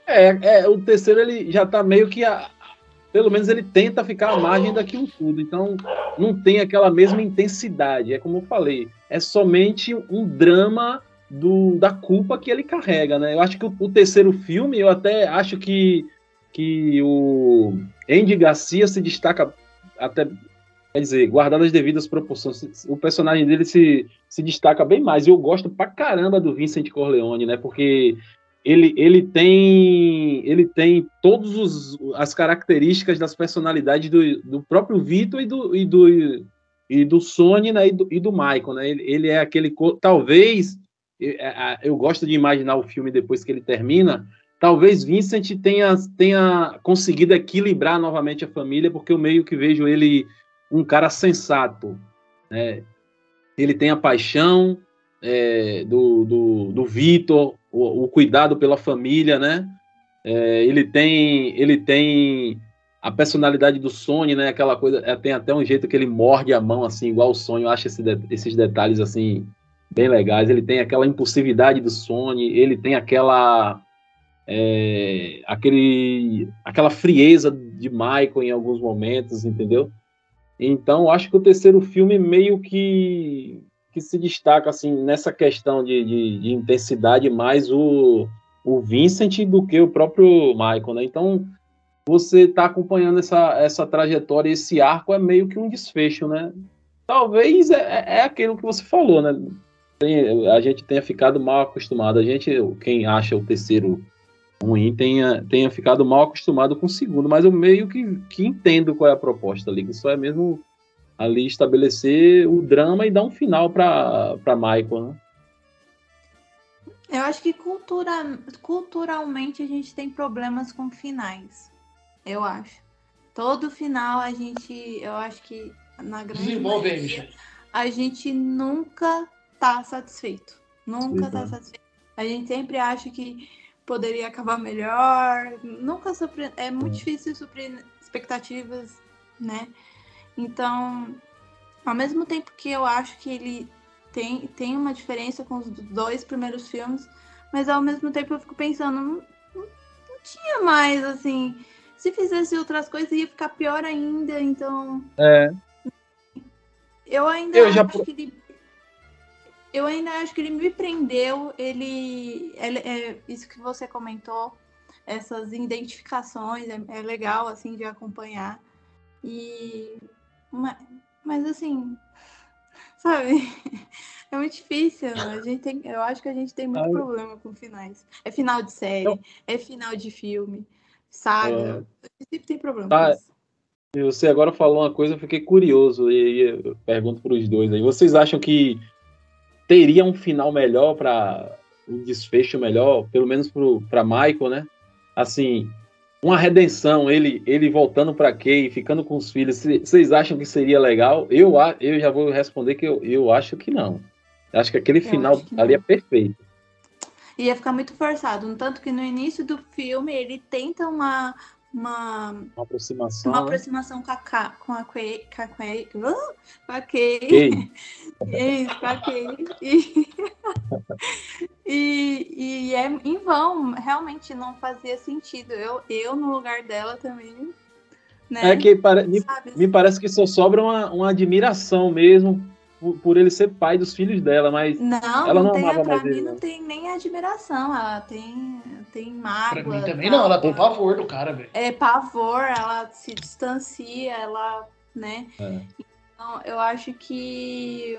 É, é, o terceiro ele já tá meio que a, pelo menos ele tenta ficar à margem daquilo tudo. Então não tem aquela mesma intensidade. É como eu falei, é somente um drama do, da culpa que ele carrega, né? Eu acho que o, o terceiro filme, eu até acho que que o Andy Garcia se destaca até quer dizer, guardado as devidas proporções, o personagem dele se, se destaca bem mais. Eu gosto pra caramba do Vincent Corleone, né? Porque ele, ele tem ele tem todas as características das personalidades do, do próprio Vitor e do, e do, e do Sony né, e, do, e do Michael. Né? Ele, ele é aquele. Talvez. Eu gosto de imaginar o filme depois que ele termina. Talvez Vincent tenha, tenha conseguido equilibrar novamente a família, porque eu meio que vejo ele um cara sensato. Né? Ele tem a paixão eh, do, do, do Vitor, o, o cuidado pela família, né? É, ele tem ele tem a personalidade do Sony, né? Aquela coisa, é, tem até um jeito que ele morde a mão assim, igual o Sony. Eu acho esse de- esses detalhes assim bem legais. Ele tem aquela impulsividade do Sony, ele tem aquela é, aquele aquela frieza de Michael em alguns momentos, entendeu? Então, acho que o terceiro filme meio que que se destaca assim nessa questão de, de, de intensidade mais o, o Vincent do que o próprio Michael, né? Então você está acompanhando essa, essa trajetória, esse arco é meio que um desfecho, né? Talvez é, é aquilo que você falou, né? Tem- a gente tenha ficado mal acostumado, a gente, quem acha o terceiro ruim, tenha, tenha ficado mal acostumado com o segundo, mas eu meio que, que entendo qual é a proposta ali, só é mesmo ali estabelecer o drama e dar um final para Michael, né? Eu acho que cultura, culturalmente a gente tem problemas com finais. Eu acho. Todo final a gente, eu acho que na grande Desenvolve aí, maioria, a gente nunca tá satisfeito. Nunca tá Uhum. satisfeito. A gente sempre acha que poderia acabar melhor. Nunca supre... É muito difícil suprir expectativas, né? Então, ao mesmo tempo que eu acho que ele tem, tem uma diferença com os dois primeiros filmes, mas ao mesmo tempo eu fico pensando, não, não, não tinha mais, assim. Se fizesse outras coisas ia ficar pior ainda, então. É. Eu ainda Eu acho que ele. Eu ainda acho que ele me prendeu. Ele. ele- é, isso que você comentou, essas identificações, é, é legal, assim, de acompanhar. E. Mas, mas assim. Sabe? É muito difícil. A gente tem, eu acho que a gente tem muito Ah, problema com finais. É final de série, é final de filme, saga. A gente sempre tem problema Tá. você agora falou uma coisa, eu fiquei curioso e eu pergunto para os dois aí. Vocês acham que teria um final melhor para um desfecho melhor, pelo menos para Michael, né? Assim, uma redenção, ele ele voltando para Kay, ficando com os filhos. cê- Vocês acham que seria legal? Eu eu já vou responder que eu, eu acho que não. Eu acho que aquele final acho que ali é não. perfeito. Ia ficar muito forçado. No tanto que no início do filme ele tenta uma, uma, Uma aproximação. uma né? aproximação com a, Ka- com a Kay. Com a Kay. com a Kay. Isso, com a Kay. E, e, e é em vão. Realmente não fazia sentido. Eu, eu no lugar dela também. Né? É que pare- me, me parece que só sobra uma, uma admiração mesmo por, por ele ser pai dos filhos dela, mas Não, ela não, não tem, amava pra mais mim ele, não não. tem nem admiração, ela tem, tem Pra mágoa. mim também tal. não, ela tem pavor do cara, velho. é pavor, ela se distancia, ela, né? É. Então, eu acho que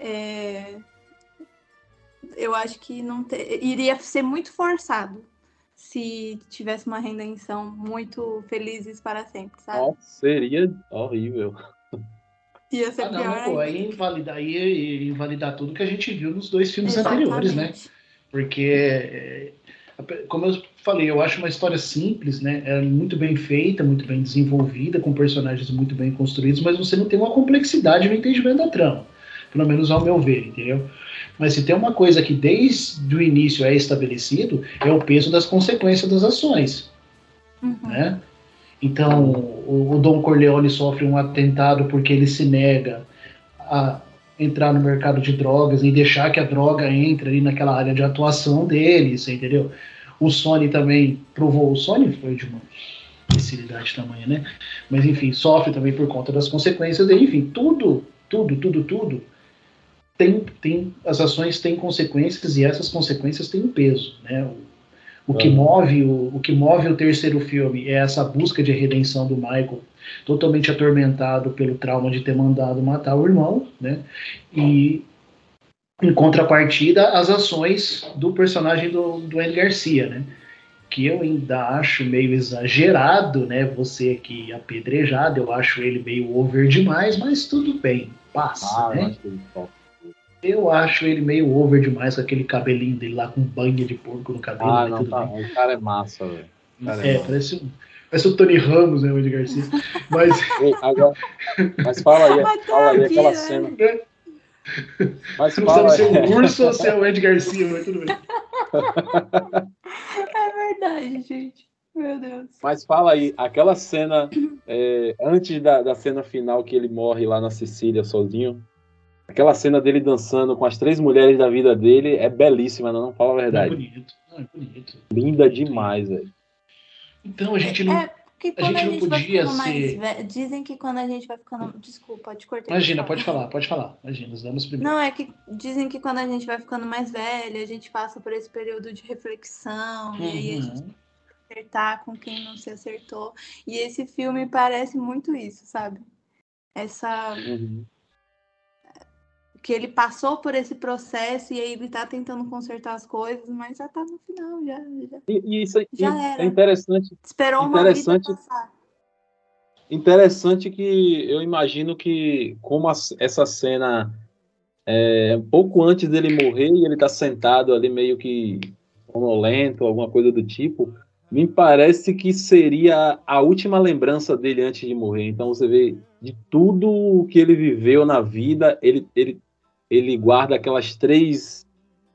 é, eu acho que não te- iria ser muito forçado se tivesse uma redenção muito felizes para sempre, sabe? Nossa, seria horrível. Ia ser Ah, não, pior pô, aí invalidar, ia invalidar tudo que a gente viu nos dois filmes Exatamente. anteriores, né? Porque, é, como eu falei, eu acho uma história simples, né? É muito bem feita, muito bem desenvolvida, com personagens muito bem construídos, mas você não tem uma complexidade no entendimento da trama. Pelo menos ao meu ver, entendeu? Mas se tem uma coisa que desde o início é estabelecido, é o peso das consequências das ações Uhum. né? Então, o, o Dom Corleone sofre um atentado porque ele se nega a entrar no mercado de drogas e deixar que a droga entre ali naquela área de atuação dele, você entendeu? O Sony também provou, o Sony foi de uma imbecilidade tamanha, né? Mas enfim, sofre também por conta das consequências dele, enfim, tudo, tudo, tudo, tudo tem, tem as ações têm consequências e essas consequências têm um peso, né? O, o que move o, o que move o terceiro filme é essa busca de redenção do Michael, totalmente atormentado pelo trauma de ter mandado matar o irmão, né? E em contrapartida as ações do personagem do, do Andy Garcia, né? Que eu ainda acho meio exagerado, né? Você aqui apedrejado, eu acho ele meio over demais, mas tudo bem, passa, Ah, né? Eu acho ele meio over demais com aquele cabelinho dele lá com banha de porco no cabelo. Ah, mas não, tudo tá. bem. O cara é massa, velho. É, massa. parece, um- parece o Tony Ramos, né, o Andy Garcia. Mas, Ei, agora- mas fala aí, fala aí tá aquela aqui, cena. né? Mas não fala sabe se é o urso ou se é o Andy Garcia, mas tudo bem. É verdade, gente. Meu Deus. Mas fala aí, aquela cena é, antes da, da cena final que ele morre lá na Sicília sozinho, aquela cena dele dançando com as três mulheres da vida dele é belíssima, não, não fala a Não, é verdade. bonito. Não, é bonito. Linda demais, velho. Então a gente não. É, porque quando a gente gente, não podia mais ser- velho. Dizem que quando a gente vai ficando. Desculpa, te cortei. Imagina, pode falar, pode falar. Imagina, os damas primeiro. Não, é que dizem que quando a gente vai ficando mais velha, a gente passa por esse período de reflexão, e aí a gente Uhum. acertar com quem não se acertou. E esse filme parece muito isso, sabe? Essa. Uhum. Que ele passou por esse processo e aí ele tá tentando consertar as coisas, mas já tá no final, já. já. E, e isso é- e era. é interessante, Esperou uma vida Interessante. passar. interessante que eu imagino que como as- essa cena é um pouco antes dele morrer e ele tá sentado ali meio que sonolento, alguma coisa do tipo, me parece que seria a última lembrança dele antes de morrer. Então você vê de tudo o que ele viveu na vida, ele, ele, ele guarda aquelas três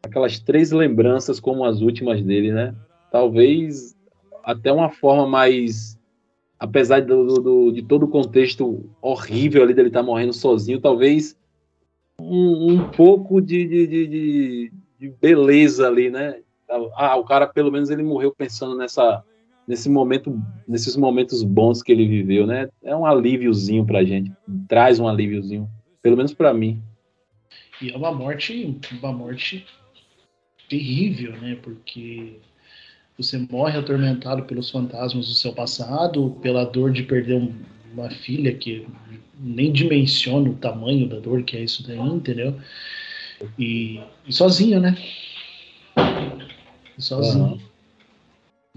aquelas três lembranças como as últimas dele, né? Talvez até uma forma mais apesar do, do- de todo o contexto horrível ali dele estar morrendo sozinho, talvez um, um pouco de, de, de, de, de beleza ali, né? Ah, o cara pelo menos ele morreu pensando nessa nesse momento, nesses momentos bons que ele viveu, né? É um alíviozinho pra gente, traz um alíviozinho, pelo menos para mim. E é uma morte, uma morte terrível, né? Porque você morre atormentado pelos fantasmas do seu passado, pela dor de perder um, uma filha que nem dimensiona o tamanho da dor que é isso daí, entendeu? E, e sozinho, né? E sozinho.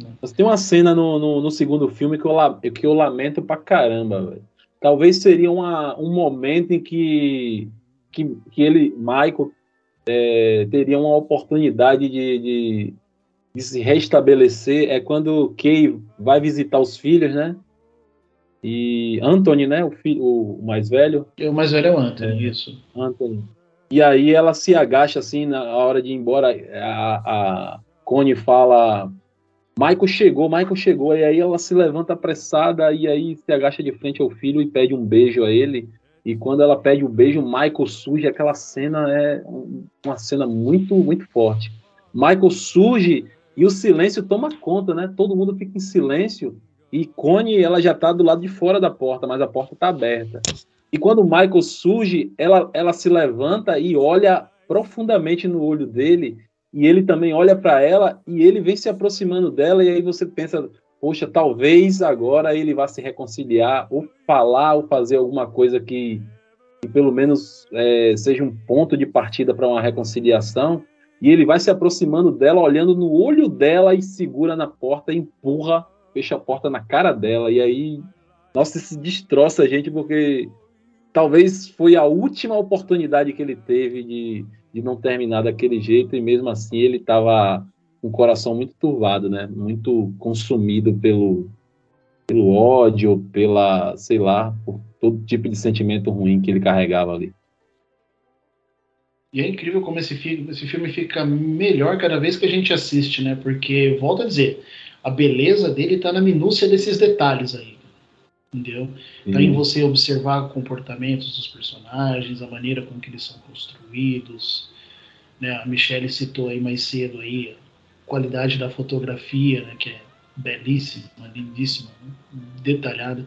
Uhum. Tem uma cena no, no, no, segundo filme que eu, que eu lamento pra caramba, velho. Talvez seria uma, um momento em que, que, que ele, Michael, é, teria uma oportunidade de, de, de, se restabelecer. É quando Kay vai visitar os filhos, né? E Anthony, né? O, filho, o mais velho. O mais velho é o Anthony, é, isso. Anthony. E aí ela se agacha assim na hora de ir embora. A, a Connie fala Michael chegou, Michael chegou, e aí ela se levanta apressada e aí se agacha de frente ao filho e pede um beijo a ele. E quando ela pede o um beijo, Michael surge, aquela cena é uma cena muito, muito forte. Michael surge e o silêncio toma conta, né? Todo mundo fica em silêncio e Connie, ela já tá do lado de fora da porta, mas a porta tá aberta. E quando Michael surge, ela, ela se levanta e olha profundamente no olho dele e ele também olha para ela e ele vem se aproximando dela, e aí você pensa, poxa, talvez agora ele vá se reconciliar, ou falar, ou fazer alguma coisa que, que pelo menos é, seja um ponto de partida para uma reconciliação. E ele vai se aproximando dela, olhando no olho dela e segura na porta, empurra, fecha a porta na cara dela. E aí, nossa, isso destroça a gente, porque talvez foi a última oportunidade que ele teve de de não terminar daquele jeito, e mesmo assim ele estava o coração muito turvado, né? Muito consumido pelo, pelo ódio, pela, sei lá, por todo tipo de sentimento ruim que ele carregava ali. E é incrível como esse filme, esse filme fica melhor cada vez que a gente assiste, né? Porque, volto a dizer, a beleza dele está na minúcia desses detalhes aí. Entendeu? Está em você observar comportamentos dos personagens, a maneira com que eles são construídos. Né? A Michelle citou aí mais cedo aí qualidade da fotografia, né? que é belíssima, lindíssima, detalhada.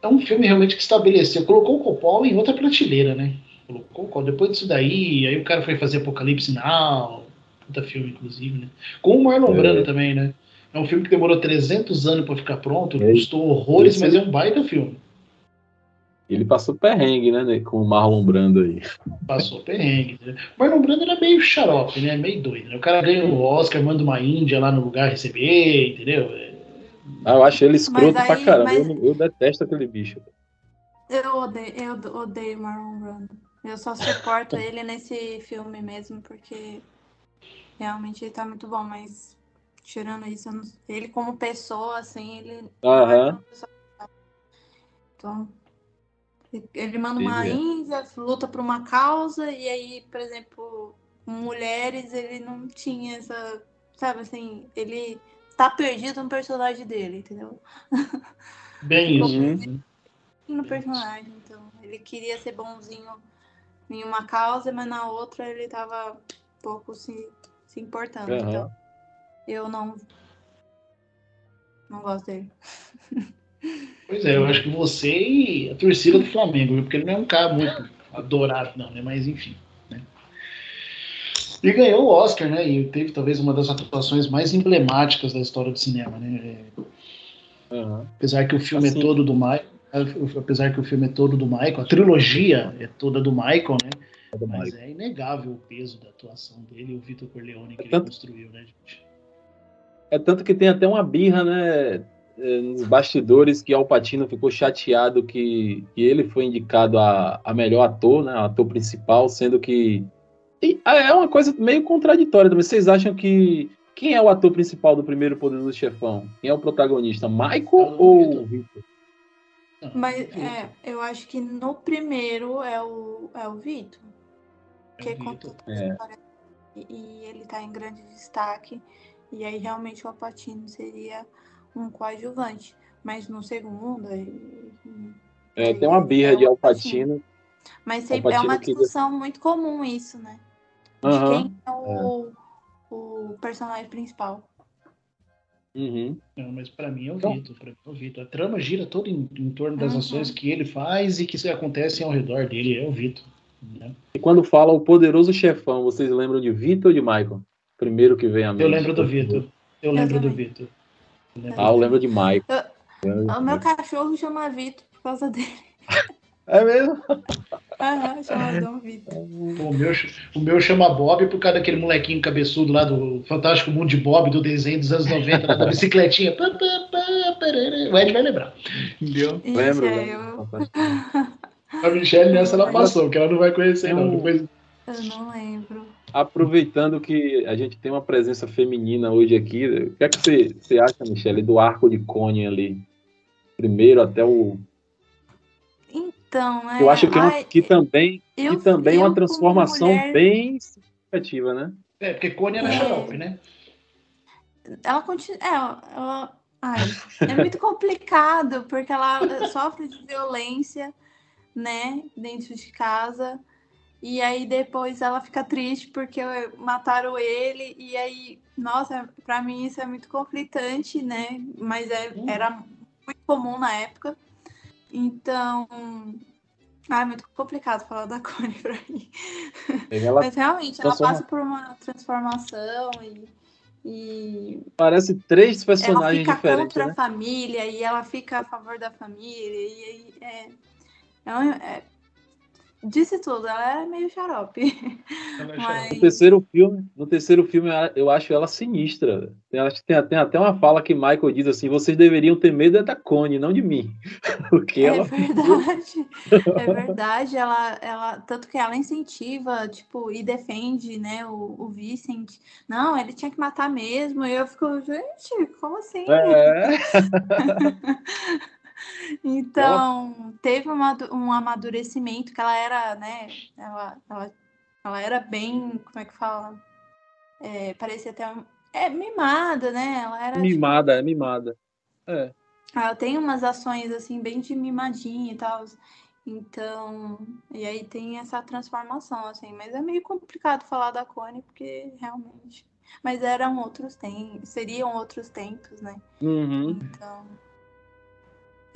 É um filme realmente que estabeleceu, colocou o Coppola em outra prateleira, né? Colocou, depois disso daí, aí o cara foi fazer Apocalipse Now, puta filme, inclusive, né? Com o Marlon é. Brando também, né? É um filme que demorou 300 anos para ficar pronto, é. custou horrores, Esse... mas é um baita filme. Ele passou perrengue, né, com o Marlon Brando aí. Passou perrengue. Né? O Marlon Brando era meio xarope, né? Meio doido. Né? O cara ganha o Oscar, manda uma Índia lá no lugar receber, entendeu? Ah, eu acho ele escroto aí, pra caramba. Mas... Eu, eu, detesto aquele bicho. Eu odeio, eu odeio Marlon Brando. Eu só suporto ele nesse filme mesmo, porque realmente ele tá muito bom, mas Tirando isso, não... ele como pessoa, assim, ele. Uhum. Então, ele manda uma Índia, luta por uma causa, e aí, por exemplo, mulheres, ele não tinha essa. Sabe assim, ele tá perdido no personagem dele, entendeu? Bem isso. No personagem, então. Ele queria ser bonzinho em uma causa, mas na outra ele tava pouco se, se importando. Uhum. Então eu não. Não gosto dele. Pois é, eu acho que você e a torcida do Flamengo, porque ele não é um cara muito adorado, não, né? Mas enfim. Né? E ganhou o Oscar, né? E teve talvez uma das atuações mais emblemáticas da história do cinema, né? Uhum. Apesar que o filme é assim, é todo do Michael, apesar que o filme é todo do Michael, a trilogia é toda do Michael, né? É do Mas Michael. é inegável o peso da atuação dele e o Vitor Corleone que é ele construiu, né, gente? É tanto que tem até uma birra, né? É, nos bastidores que Alpatino ficou chateado que, que ele foi indicado a, a melhor ator, né? Ator principal, sendo que. E é uma coisa meio contraditória também. Vocês acham que. Quem é o ator principal do primeiro Poder do Chefão? Quem é o protagonista? Michael ou Victor? Mas é, eu acho que no primeiro é o, é o Vitor. Que é Victor. É. E ele tá em grande destaque. E aí realmente o Alpatino seria um coadjuvante. Mas no segundo. É, tem uma birra de Alpatino. Mas sempre é uma discussão muito comum isso, né? De Aham, quem é o, o personagem principal. Uhum. Não, mas pra mim é o Então- Vitor. Pra mim é o Vitor. A trama gira toda em, em torno das Uhum. ações que ele faz e que acontecem ao redor dele. É o Vitor. né? E quando fala o poderoso chefão, vocês lembram de Vitor ou de Michael? Primeiro que vem a mente. Eu lembro do Vitor. Eu lembro do. Vitor. Ah, eu lembro de Michael. O meu cachorro chama Vitor por causa dele. É mesmo? Aham, chama Dom Vitor. O meu, o meu chama Bob por causa daquele molequinho cabeçudo lá do Fantástico Mundo de Bob, do desenho dos anos 90, lá da bicicletinha. O Ed vai lembrar. Entendeu? Lembro, é, eu, A Michelle nessa ela passou, porque ela não vai conhecer, não. Depois, eu não lembro. Aproveitando que a gente tem uma presença feminina hoje aqui, o que é que você, você acha, Michele, do arco de Coney ali? Primeiro até o. Então, é. Eu acho que, é que também, eu- que também é eu, uma transformação mulher, bem significativa, né? é, porque Coney era É. xarope, né? Ela continua. É, ela, ai, é muito complicado, porque ela sofre de violência, né, dentro de casa. E aí depois ela fica triste porque mataram ele. E aí, nossa, pra mim isso é muito conflitante, né? Mas é, era muito comum na época. Então. Ah, é muito complicado falar da Connie pra mim. Ela Mas realmente, ela passa por uma transformação e. e parece três ela personagens fica diferentes, contra né? a família e ela fica a favor da família. E aí é. é, é- disse tudo, ela é meio xarope. É No Mas. terceiro filme, no terceiro filme eu acho ela sinistra. Tem, tem, tem até uma fala que Michael diz assim: vocês deveriam ter medo é da Connie, não de mim. Porque É ela verdade, é verdade. Ela, ela, tanto que ela incentiva, tipo, e defende, né, o, o Vicent. Não, ele tinha que matar mesmo. E eu fico, gente, como assim? É. Então, teve um amadurecimento que ela era, né? Ela, ela, ela era bem, como é que fala? É, parecia até um- é mimada, né? Ela era tipo, mimada, é mimada. É. ela tem umas ações assim bem de mimadinha e tal. Então, e aí tem essa transformação assim, mas é meio complicado falar da Connie porque realmente, mas eram outros tempos, seriam outros tempos, né? Uhum. Então,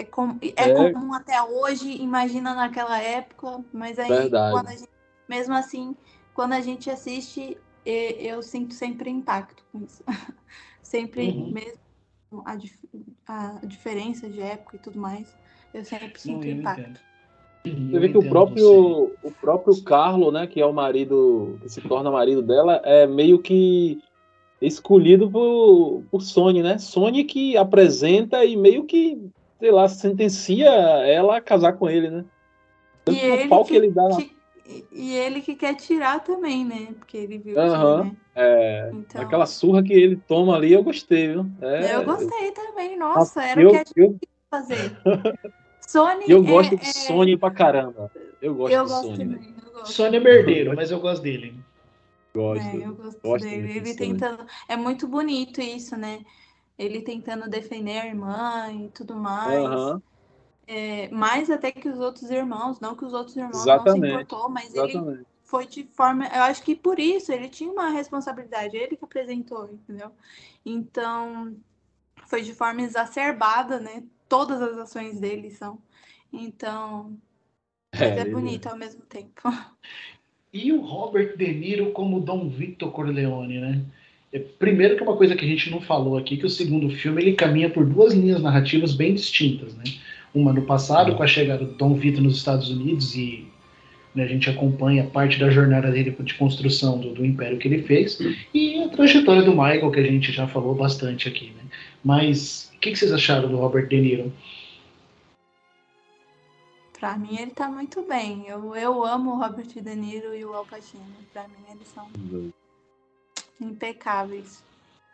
é, com, é, É. comum até hoje, imagina naquela época, mas aí Verdade. quando a gente, mesmo assim, quando a gente assiste, e- eu sinto sempre impacto com isso. sempre, Uhum. mesmo a, dif- a diferença de época e tudo mais, eu sempre sinto Não, eu impacto. entendo. Você vê que o próprio, o próprio Carlo, né, que é o marido, que se torna marido dela, é meio que escolhido por, por Sony, né? Sony que apresenta e meio que, sei lá, sentencia ela a casar com ele, né? Tanto E ele pau que, que- ele dá na que- e- ele que quer tirar também, né? Porque ele viu Aham. que, né? É, Então, aquela surra que ele toma ali, eu gostei, viu? É, eu gostei também, Nossa, nossa, era eu, o que a gente eu, fazer. Sony eu é- gosto de é- Sony pra caramba. Eu gosto eu de gosto Sony. também, eu gosto. Sônia é merdeiro, mas eu gosto dele. Gosto. É, eu gosto, Gosto dele. Ele de Sony. tentando. É muito bonito isso, né? Ele tentando defender a irmã e tudo mais. Aham, É, mais até que os outros irmãos, não que os outros irmãos Exatamente, não se importou, mas ele exatamente. foi de forma. Eu acho que por isso ele tinha uma responsabilidade, ele que apresentou, entendeu? Então, foi de forma exacerbada, né? Todas as ações dele são. Então, mas é, ele- bonito ao mesmo tempo. E o Robert De Niro como Dom Victor Corleone, né? É, Primeiro que é uma coisa que a gente não falou aqui, que o segundo filme ele caminha por duas linhas narrativas bem distintas, né? Uma no passado, com a chegada do Dom Victor nos Estados Unidos e né, a gente acompanha parte da jornada dele de construção do, do império que ele fez e a trajetória do Michael, que a gente já falou bastante aqui, né? Mas o que, que vocês acharam do Robert De Niro? Pra mim, ele tá muito bem. Eu, eu amo o Robert De Niro e o Al Pacino. Pra mim, eles são impecáveis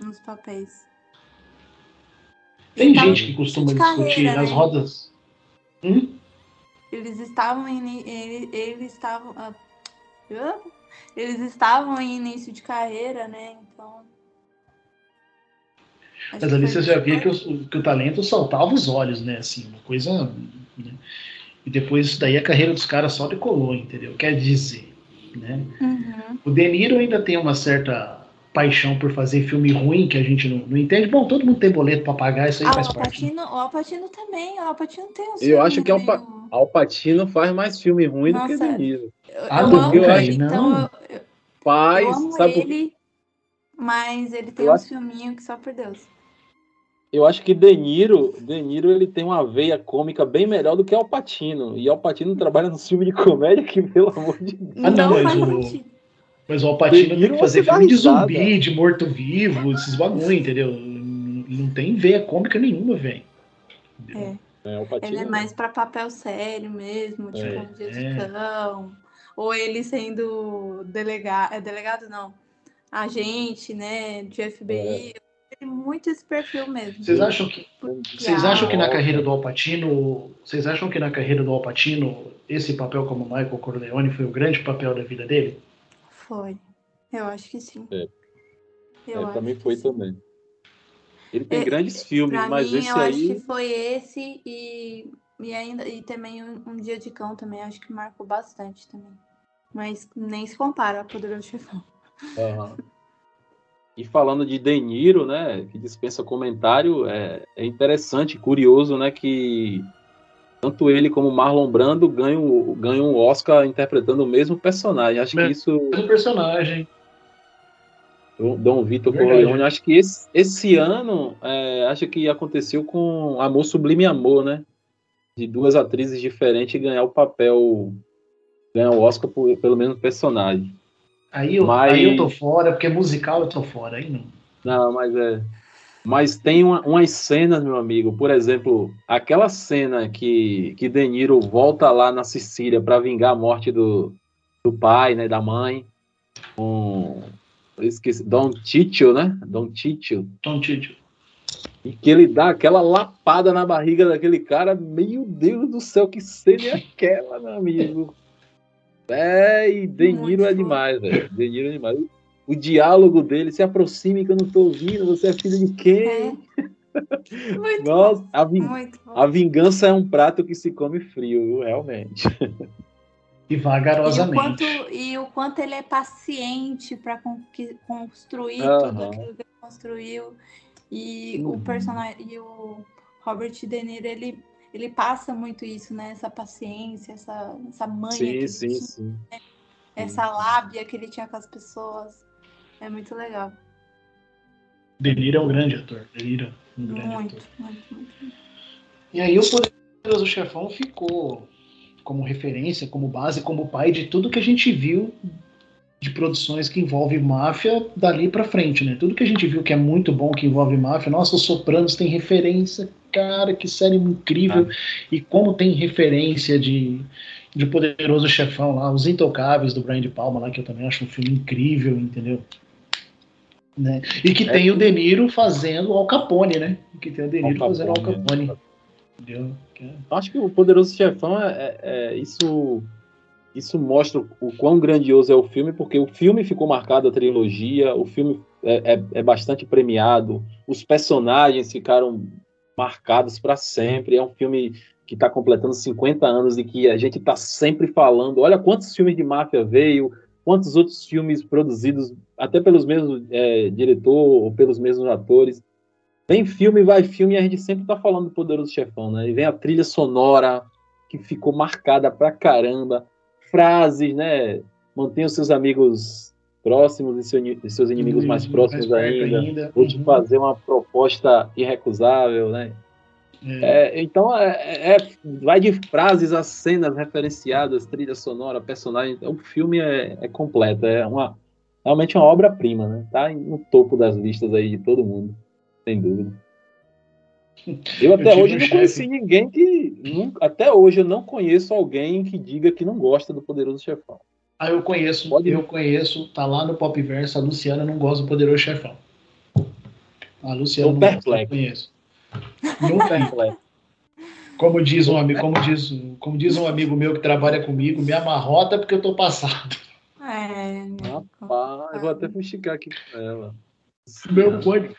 nos papéis. Tem gente que costuma discutir carreira, nas né? rodas. Hum? Eles estavam em, ele- eles estavam ah, eles estavam em início de carreira, né? Então Mas ali foi você já via que o, que o talento saltava os olhos, né? Assim, uma coisa. né? E depois isso daí a carreira dos caras só decolou, entendeu? Quer dizer, né? Uhum. O De Niro ainda tem uma certa paixão por fazer filme ruim que a gente não, não entende. Bom, todo mundo tem boleto pra pagar, isso aí Ah, o faz parte. né? Alpatino, o Alpatino também, o Alpatino tem uns Eu acho que Al, meio- Pa- Al Pacino faz mais filme ruim do que Nossa, De Niro. Eu, Ah, eu não, amo ele, não. então eu, eu, Faz, eu amo sabe ele, mas ele tem Eu uns acho- filminhos que só por Deus. Eu acho que De Niro, De Niro ele tem uma veia cômica bem melhor do que Al Pacino. E Al Pacino trabalha no filme de comédia que, pelo amor de Deus. Ah, não, mas faz o- sentido. Mas o Alpatino De tem que fazer filme de zumbi, de morto-vivo, esses bagulho, entendeu? Não tem veia cômica nenhuma, velho. É. É, Ele é mais pra papel sério mesmo, tipo É. um de cão. Ou ele sendo delegado, é delegado não, agente, né, de FBI. Ele muito esse perfil mesmo. Vocês acham que vocês Ah, acham que na carreira do Alpatino, vocês acham que na carreira do Alpatino esse papel como Michael Corleone foi o grande papel da vida dele? Foi. Eu acho que sim. É. Eu É, acho pra mim que foi sim. também. Ele tem É, grandes filmes, Pra mas mim, esse eu acho aí. que foi esse e, e ainda e também um, um dia de cão também acho que marcou bastante também. Mas nem se compara ao Poderoso Chefão. Aham. E falando de De Niro, né, que dispensa comentário, é, é interessante, curioso, né, que tanto ele como Marlon Brando ganham, ganham um Oscar interpretando o mesmo personagem. Acho que Mesmo. isso, O personagem. Dom- Vitor. Corleone, acho que esse, esse ano, é, acho que aconteceu com Amor Sublime Amor, né, de duas atrizes diferentes ganhar o papel, ganhar o Oscar por- pelo mesmo personagem. Aí eu, Mas- aí eu tô fora, porque musical eu tô fora, aí não. Não, mas é. Mas tem uma- umas cenas, meu amigo. Por exemplo, aquela cena que, que De Niro volta lá na Sicília para vingar a morte do, do pai, né, da mãe, com eu esqueci, Don Tito, né? Don Tito. Tom Tito. E que ele dá aquela lapada na barriga daquele cara. Meu Deus do céu, que cena é aquela, meu amigo? É, e De Niro é demais, velho. De Niro é demais. O diálogo dele, se aproxime que eu não tô ouvindo, você é filho de quem? É. Muito Nossa, bom. a, vin- Muito bom. a vingança é um prato que se come frio, viu? realmente. E E o, vagarosamente. quanto, e o quanto ele é paciente para construir Aham. tudo aquilo que ele construiu. E o Uhum. personagem e o Robert De Niro, ele, ele passa muito isso, né? Essa paciência, essa, essa manha, que Sim, ele sim, tinha, sim. essa lábia que ele tinha com as pessoas. É muito legal. De Niro é um grande ator. De Niro é um grande Muito, ator. muito, muito. E aí o Poderoso Chefão ficou como referência, como base, como pai de tudo que a gente viu de produções que envolvem máfia dali pra frente, né? Tudo que a gente viu que é muito bom que envolve máfia, nossa, os Sopranos tem referência, cara, que série incrível. E como tem referência de, de Poderoso Chefão lá, Os Intocáveis do Brian de Palma lá, que eu também acho um filme incrível, entendeu? Né? E que É. tem o De Niro fazendo o Al Capone, né? Que tem o De Niro Al fazendo Al Capone. Entendeu? É- Acho que o Poderoso Chefão é, é- é- isso isso mostra o quão grandioso é o filme, porque o filme ficou marcado a trilogia, o filme é, é- é bastante premiado, os personagens ficaram marcados para sempre. É um filme que está completando 50 anos e que a gente está sempre falando. Olha quantos filmes de máfia veio, quantos outros filmes produzidos até pelos mesmos é, diretor ou pelos mesmos atores. Vem filme, vai filme, e a gente sempre tá falando do Poderoso Chefão, né? E vem a trilha sonora, que ficou marcada pra caramba. Frases, né? Mantenha os seus amigos próximos e seu- e seus inimigos mais próximos perto ainda. Vou te Uhum. fazer uma proposta irrecusável, né? É. É, então, é, é- vai de frases a cenas referenciadas, trilha sonora, personagem. Então, o filme é, é completo, é uma, realmente uma obra-prima, né? Tá no topo das listas aí de todo mundo, sem dúvida. Eu até tive hoje não chefe- conheci ninguém que. nunca- até hoje eu não conheço alguém que diga que não gosta do Poderoso Chefão. Ah, eu conheço, Pode- eu conheço, tá lá no Pop Verso, a Luciana não gosta do Poderoso Chefão. A Luciana Tô não gosta, eu conheço. Nunca, como diz um amigo, como diz, como diz um amigo meu que trabalha comigo, me amarrota porque eu tô passado. É, Rapaz, eu vou até fuxicar aqui com ela. Meu pode,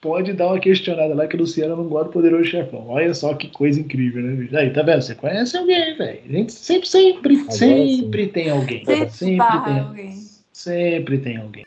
pode dar uma questionada lá que o Luciano não gosta do poderoso chefão. Olha só que coisa incrível, né? Aí, tá vendo? Você conhece alguém, velho. A gente sempre, sempre, Agora sempre tem alguém. Sempre Sempre tem. alguém. Sempre tem alguém.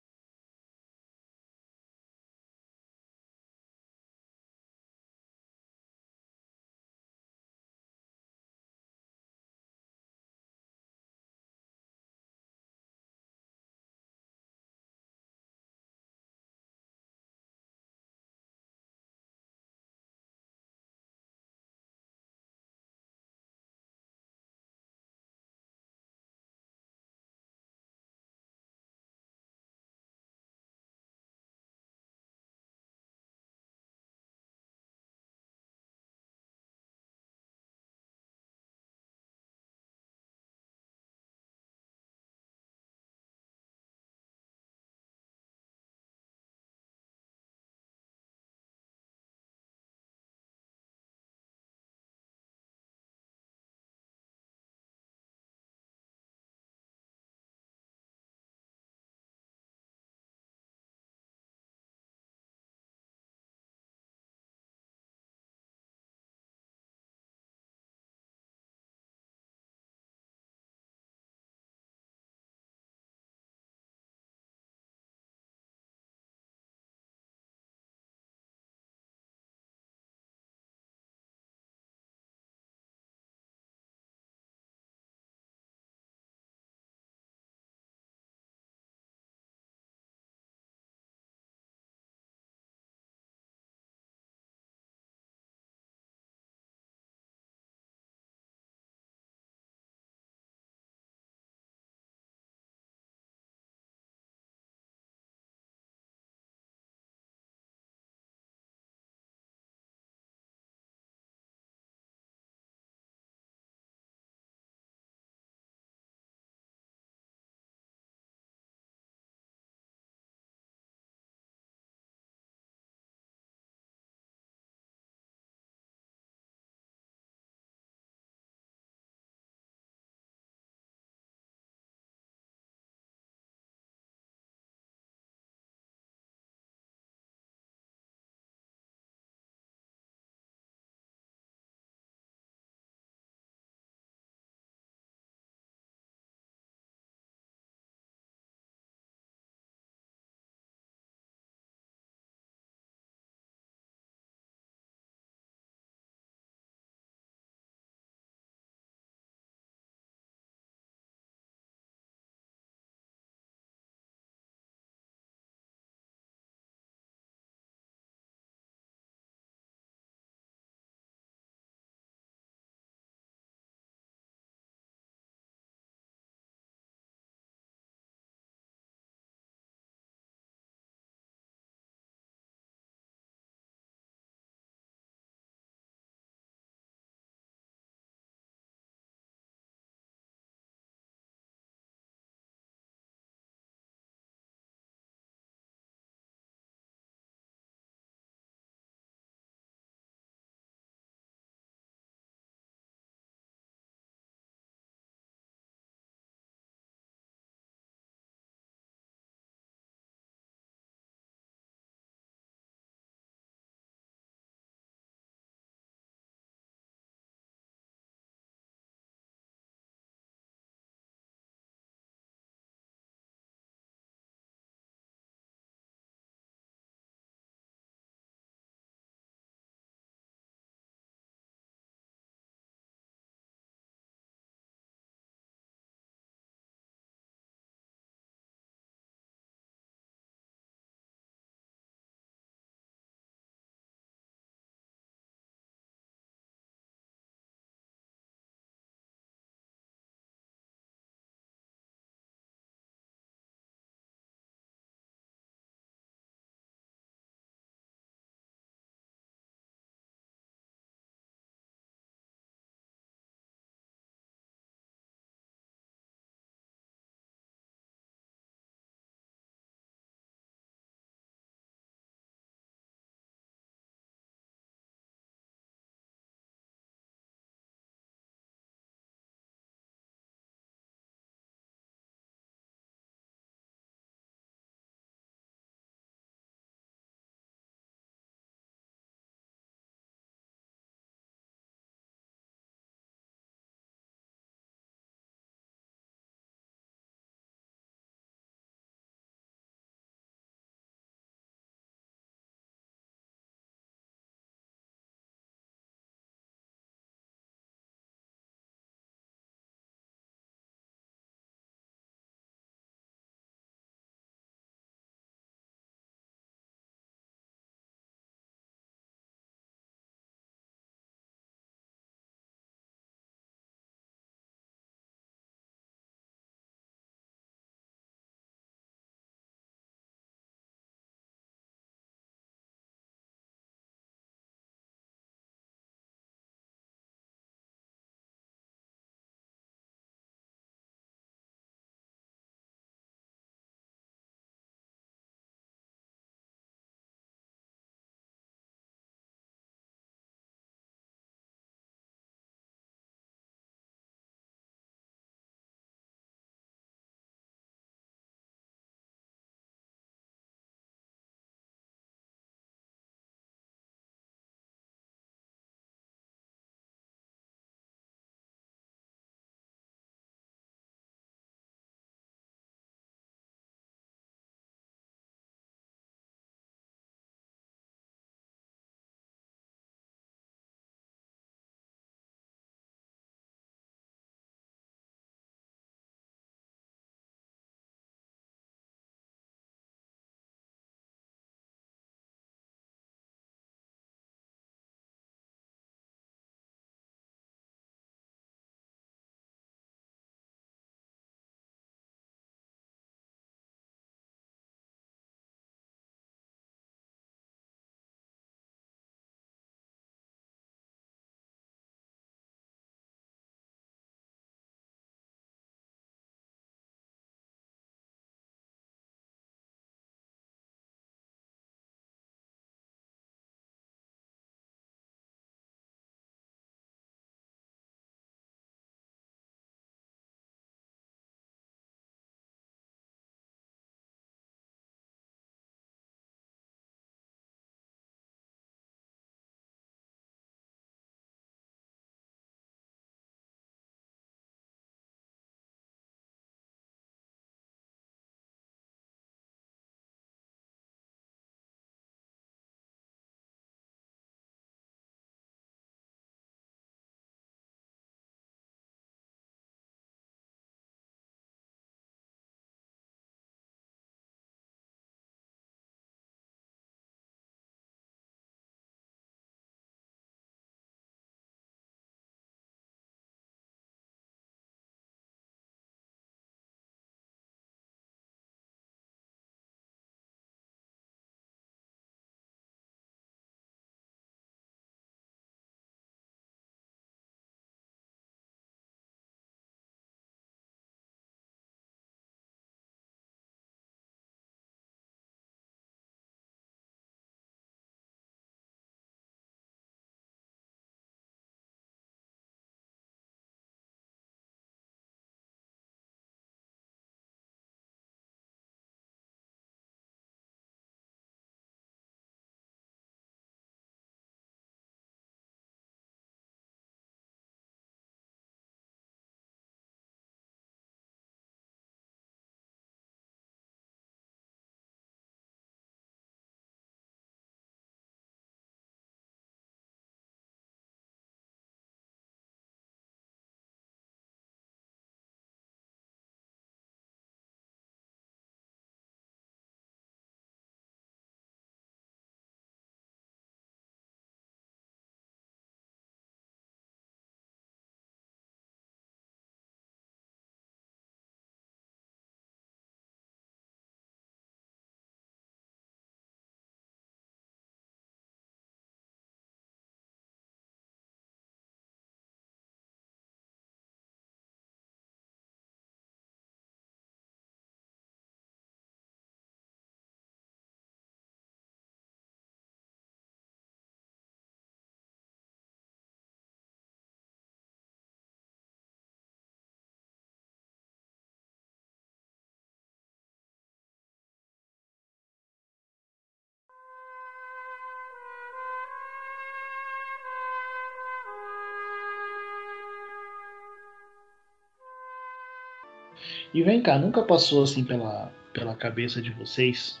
E vem cá, nunca passou assim pela, pela cabeça de vocês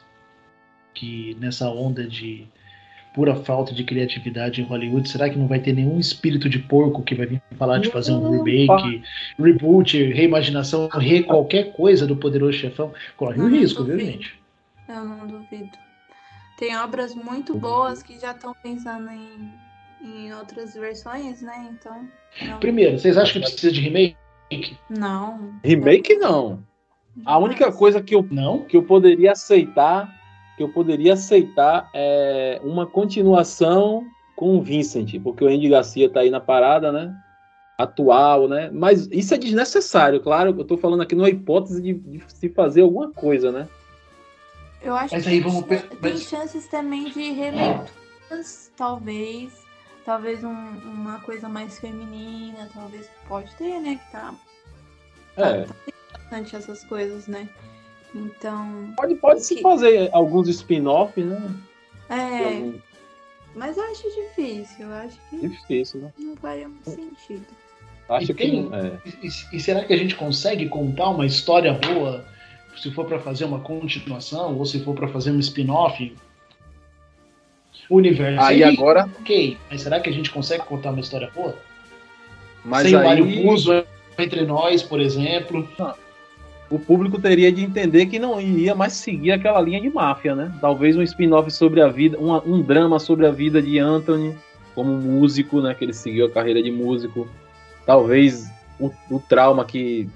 que nessa onda de pura falta de criatividade em Hollywood, será que não vai ter nenhum espírito de porco que vai vir falar de fazer um remake, reboot, reimaginação, re qualquer coisa do Poderoso Chefão? Corre o risco, viu, gente? Eu não duvido. Tem obras muito boas que já estão pensando em, em outras versões, né? Então. não- Primeiro, vocês acham que precisa de remake? Não. Remake não. A única coisa que eu, não? que eu poderia aceitar, que eu poderia aceitar é uma continuação com o Vincent, porque o Andy Garcia tá aí na parada, né? Atual, né? Mas isso é desnecessário, claro. Eu tô falando aqui numa hipótese de, de se fazer alguma coisa, né? Eu acho Mas que aí tem, vamos tem mas- chances também de releituras, talvez. Talvez um- uma coisa mais feminina, talvez pode ter, né? Que tá É. bastante essas coisas, né? Então. Pode, pode se fazer alguns spin-off, né? É. Algum- Mas eu acho difícil. Eu acho que Difícil, né? não faria muito sentido. Acho E que tem-. É. E, e será que a gente consegue contar uma história boa se for para fazer uma continuação ou se for para fazer um spin-off? O universo. Aí é agora- Ok, mas será que a gente consegue contar uma história boa? Mas Sem o aí- Mário Puzo entre nós, por exemplo. o público teria de entender que não iria mais seguir aquela linha de máfia, né? Talvez um spin-off sobre a vida, um, um drama sobre a vida de Anthony como músico, né? Que ele seguiu a carreira de músico. Talvez o, o trauma que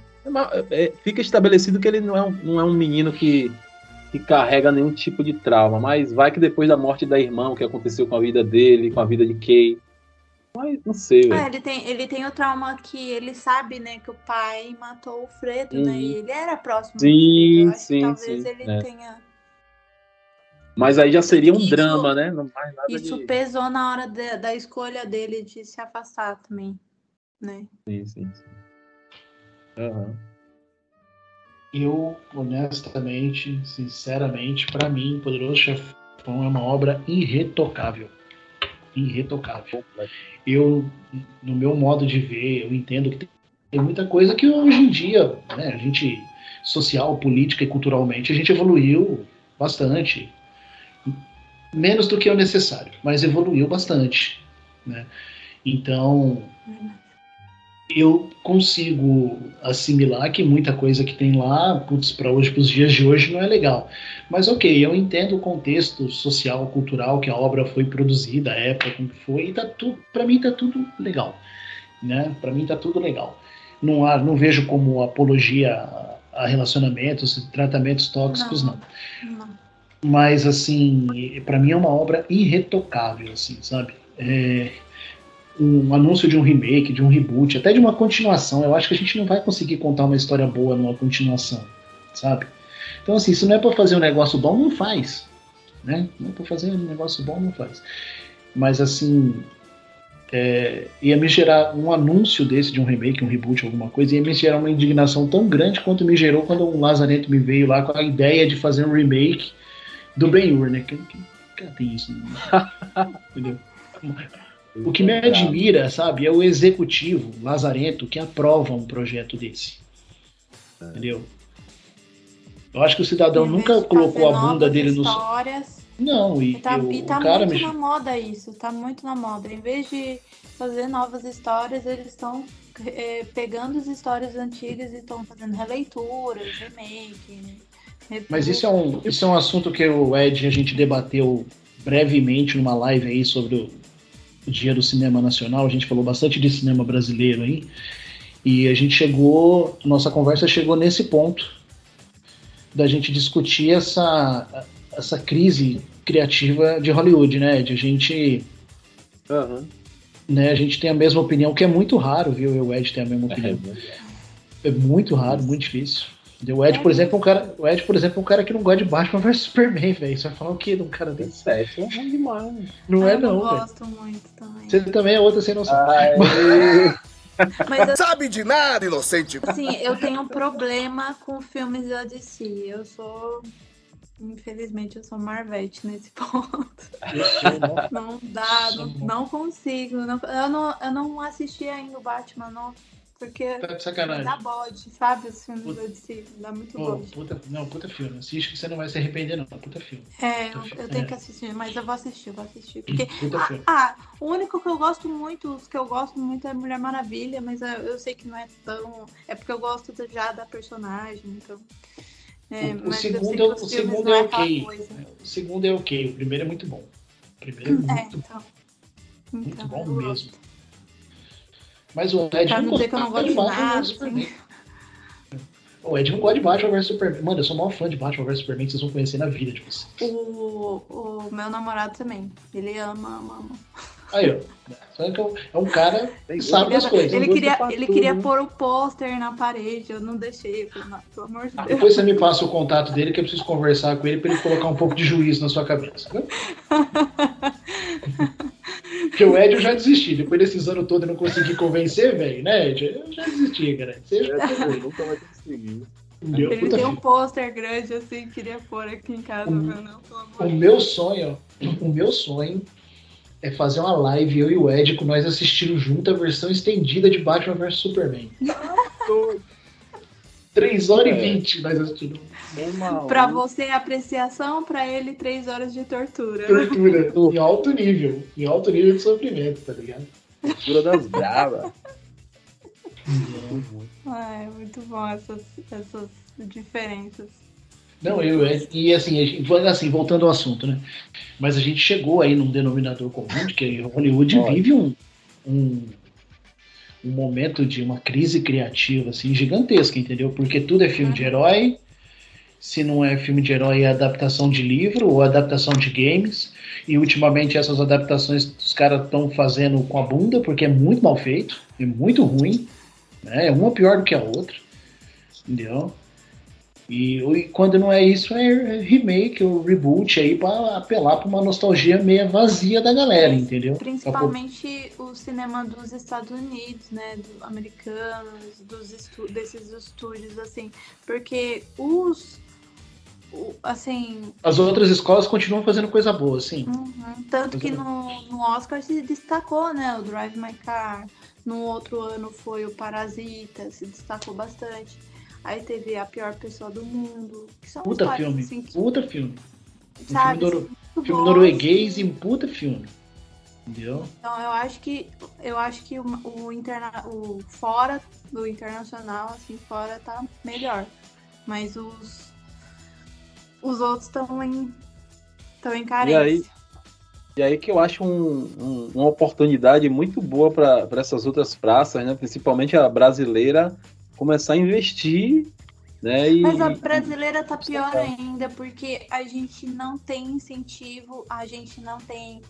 é é- fica estabelecido que ele não é um, não é um menino que, que carrega nenhum tipo de trauma, mas vai que depois da morte da irmã, o que aconteceu com a vida dele, com a vida de Kay, mas não sei, É, velho. ele tem, ele tem o trauma que ele sabe, né, que o pai matou o Fredo, né? Uhum. E ele era próximo do Sim, Fredo. Eu acho que sim, talvez sim, ele é. tenha. Mas aí já seria um Isso- drama, né? Não mais nada Isso de... pesou na hora de- da escolha dele de se afastar também, né? Sim, sim, sim. Aham. Eu, honestamente, sinceramente, para mim, Poderoso Chefão é uma obra irretocável. Irretocável. Eu, no meu modo de ver, eu entendo que tem- muita coisa que hoje em dia, né, a gente, social, política e culturalmente, a gente evoluiu bastante. Menos do que o necessário, mas evoluiu bastante. Né? Então, eu consigo assimilar que muita coisa que tem lá, putz, para hoje, para os dias de hoje, não é legal. Mas ok, eu entendo o contexto social, cultural que a obra foi produzida, a época como foi, e tá tudo, para mim tá tudo legal, né? Para mim tá tudo legal. Não há, não vejo como apologia a, relacionamentos, tratamentos tóxicos, não. Não. Mas assim, para mim é uma obra irretocável, assim, sabe? É, um anúncio de um remake, de um reboot, até de uma continuação. Eu acho que a gente não vai conseguir contar uma história boa numa continuação, sabe? Então, assim, se não é para fazer um negócio bom, não faz. Né? Não é para fazer um negócio bom, não faz. Mas, assim, é, ia me gerar um anúncio desse de um remake, um reboot, alguma coisa, ia me gerar uma indignação tão grande quanto me gerou quando um Lazarento me veio lá com a ideia de fazer um remake do Ben-Hur, né? Que, que, que tem isso? né? Entendeu? O que me admira, sabe, é o executivo Lazarento que aprova um projeto desse. Entendeu? Eu acho que o cidadão nunca colocou a bunda dele no. histórias, Não, e, E tá, eu- e tá o cara muito me. na moda isso, tá muito na moda. Em vez de fazer novas histórias, eles estão é, pegando as histórias antigas e estão fazendo releituras, remake, né? Mas isso é, um, isso é um assunto que o Ed a gente debateu brevemente numa live aí sobre o Dia do Cinema Nacional. A gente falou bastante de cinema brasileiro aí. E a gente chegou, nossa conversa chegou nesse ponto da gente discutir essa, essa crise criativa de Hollywood, né? De a gente, Aham. né? A gente tem a mesma opinião, que é muito raro, viu? Eu e o Ed tem a mesma É, opinião. É muito raro, muito difícil. O Ed, por exemplo, é um cara, o Ed, por exemplo, é um cara que não gosta de Batman vs Superman, velho. Você vai falar o quê de um cara desse? Sete é ruim demais. Não Ah, é eu não, velho. gosto muito também. Você também é outra sem noção. Mas eu- Sabe de nada, inocente. Assim, eu tenho um problema com filmes da DC. Eu sou. Infelizmente, eu sou Marvete nesse ponto. Não dá, não, não consigo. não- eu, não, eu não assisti ainda o Batman novo. Porque Tá sacanagem. dá bode, sabe? Os filmes da DC, dá muito Pô, bode. puta, não, puta filme. Assiste que você não vai se arrepender, não. Puta filme. É, eu, Puta eu fi- tenho é. que assistir, mas eu vou assistir, eu vou assistir. Porque. Puta filme. Ah, o único que eu gosto muito, os que eu gosto muito é Mulher Maravilha, mas eu, eu sei que não é tão. É porque eu gosto já da personagem, então. É, O- eu segundo, é, o segundo é aquela ok. O segundo é ok. O primeiro é muito bom. O primeiro é É, muito, então. muito Então, bom eu mesmo. Mas o Ed Pra não não dizer que eu não gosta gosto de Batman nada, Superman. O Ed não gosta de Batman vs Superman. Mano, eu sou o maior fã de Batman vs Superman que vocês vão conhecer na vida de vocês. O, o meu namorado também. Ele ama, ama, ama. Aí, ó. Só que é um- é um cara que sabe das coisas. Ele queria, ele queria né? pôr o pôster na parede, eu não deixei. Eu falei, não, pelo amor de Deus. Depois você me passa o contato dele que eu preciso conversar com ele pra ele colocar um pouco de juízo na sua cabeça. viu? Porque o Ed eu já desisti. Depois desses anos todos eu não consegui convencer, velho, né, Ed? Eu já desisti, cara. Você já nunca vai conseguir. entendeu? Ele tem um pôster grande assim, queria pôr aqui em casa, Hum. mas não, pelo amor O meu sonho, ó, o meu sonho é fazer uma live, eu e o Ed, com nós assistindo junto a versão estendida de Batman vs Superman. 3 horas e 20 nós assistindo. Pra você, apreciação, pra ele, três horas de tortura. Tortura. em alto nível. Em alto nível de sofrimento, tá ligado? Tortura das bravas. Ai, é muito bom essas, essas diferenças. Não, eu, é- e assim, gente- assim, voltando ao assunto, né? Mas a gente chegou aí num denominador comum de que Hollywood Olha. vive um, um, um momento de uma crise criativa assim, gigantesca, entendeu? Porque tudo é filme de herói, se não é filme de herói, é adaptação de livro ou adaptação de games. E ultimamente essas adaptações os caras estão fazendo com a bunda, porque é muito mal feito, é muito ruim, né? É uma pior do que a outra, entendeu? E, e quando não é isso, é remake ou reboot aí pra apelar pra uma nostalgia meio vazia da galera, entendeu? Principalmente o cinema dos Estados Unidos, né? Do, americanos, dos estu desses estúdios, assim. Porque os. Assim. As outras escolas continuam fazendo coisa boa, assim. uhum, tanto que no, no Oscar se destacou, né? O Drive My Car. No outro ano foi o Parasita, se destacou bastante. Aí teve A Pior Pessoa do Mundo. Que são Puta filme, assim, que, puta filme. Um filme, noro- muito filme norueguês e um puta filme. Entendeu? Então eu acho que eu acho que o, o, interna, o fora do internacional, assim, fora tá melhor. Mas os os outros estão em estão em E carência. aí, e aí que eu acho um- um- uma oportunidade muito boa para essas outras praças, né? principalmente a brasileira, começar a investir. Né? E, Mas a brasileira tá pior ainda, porque a gente não tem incentivo, a gente não tem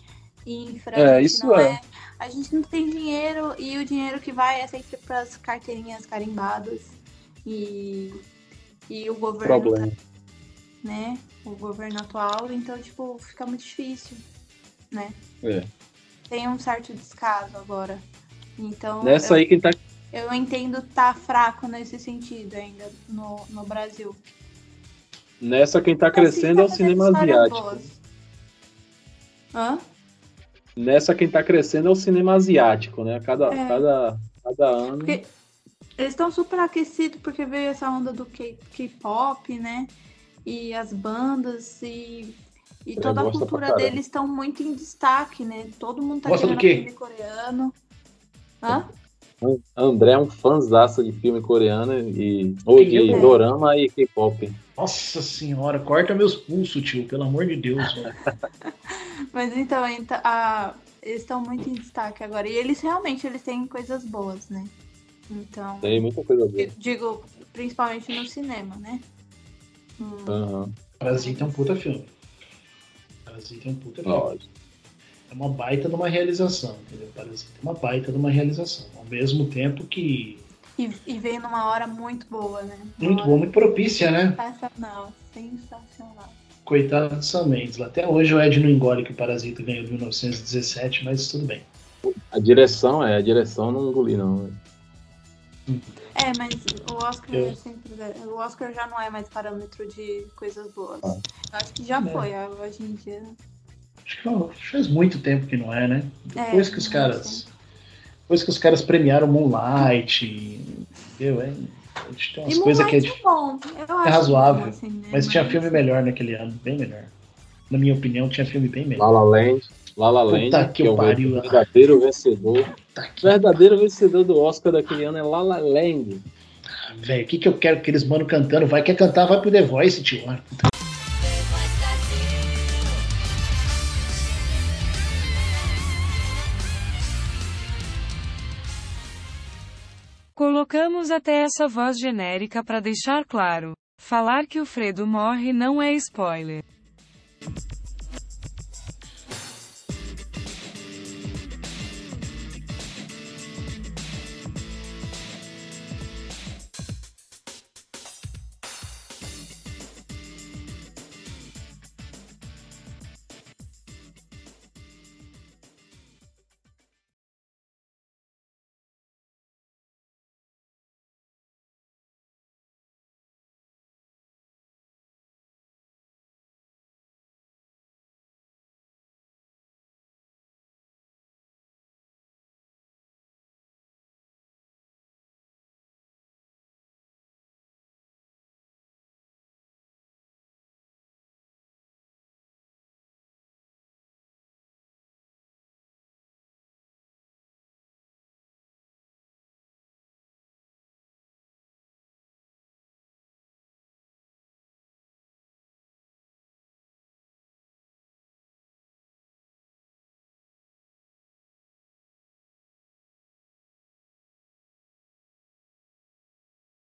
infra, É, a gente isso não é. é. A gente não tem dinheiro e o dinheiro que vai é sempre pras carteirinhas carimbadas. E, e o governo Problema. tá né? O governo atual, então, tipo, fica muito difícil, né? É. Tem um certo descaso agora. Então, Nessa eu, aí quem tá. eu entendo tá fraco nesse sentido ainda no, no Brasil. Nessa quem tá Assim, crescendo é o tá cinema asiático. boas. Hã? Nessa quem tá crescendo é o cinema asiático, né? Cada, É. cada, cada ano. Porque eles estão super aquecidos porque veio essa onda do K-pop, né? E as bandas e, e toda a cultura deles estão muito em destaque, né? Todo mundo tá Gosta do quê? filme coreano. Hã? André é um fãzaço de filme coreano e ou de é? dorama e K-pop. Nossa senhora, corta meus pulsos, tio, pelo amor de Deus. Mas então, enta- a- eles estão muito em destaque agora. E eles realmente eles têm coisas boas, né? Então, Tem muita coisa boa. digo, principalmente no cinema, né? Hum, Aham. Parasita é um puta filme. Parasita é um puta filme. Lógico. É uma baita de uma realização, entendeu? Parasita é uma baita de uma realização. Ao mesmo tempo que. E, e veio numa hora muito boa, né? Uma Muito boa, muito propícia, né? Sensacional, sensacional. Coitado do Sam Mendes. Até hoje o Ed não engole que o Parasita ganhou em 1917, mas tudo bem. A direção, é, a direção não engoli, não. né? É, mas o Oscar Eu- é sempre. O Oscar já não é mais parâmetro de coisas boas. Ah. Eu acho que já É. foi, hoje em dia. Acho que faz muito tempo que não é, né? Depois É, que os caras Depois que os caras premiaram Moonlight, entendeu? É, tem umas coisas que é, Moonlight é bom. É razoável. bom, assim, né? Mas tinha filme melhor naquele ano, bem melhor. Na minha opinião, tinha filme bem melhor. La La Land, La La Land, Puta que que é o pariu. verdadeiro vencedor. Que- verdadeiro vencedor do Oscar daquele ano é La La Land. Velho, o que, que eu quero que eles mano cantando? Vai, quer cantar, vai pro The Voice, tio. Colocamos até essa voz genérica para deixar claro. Falar que o Fredo morre não é spoiler.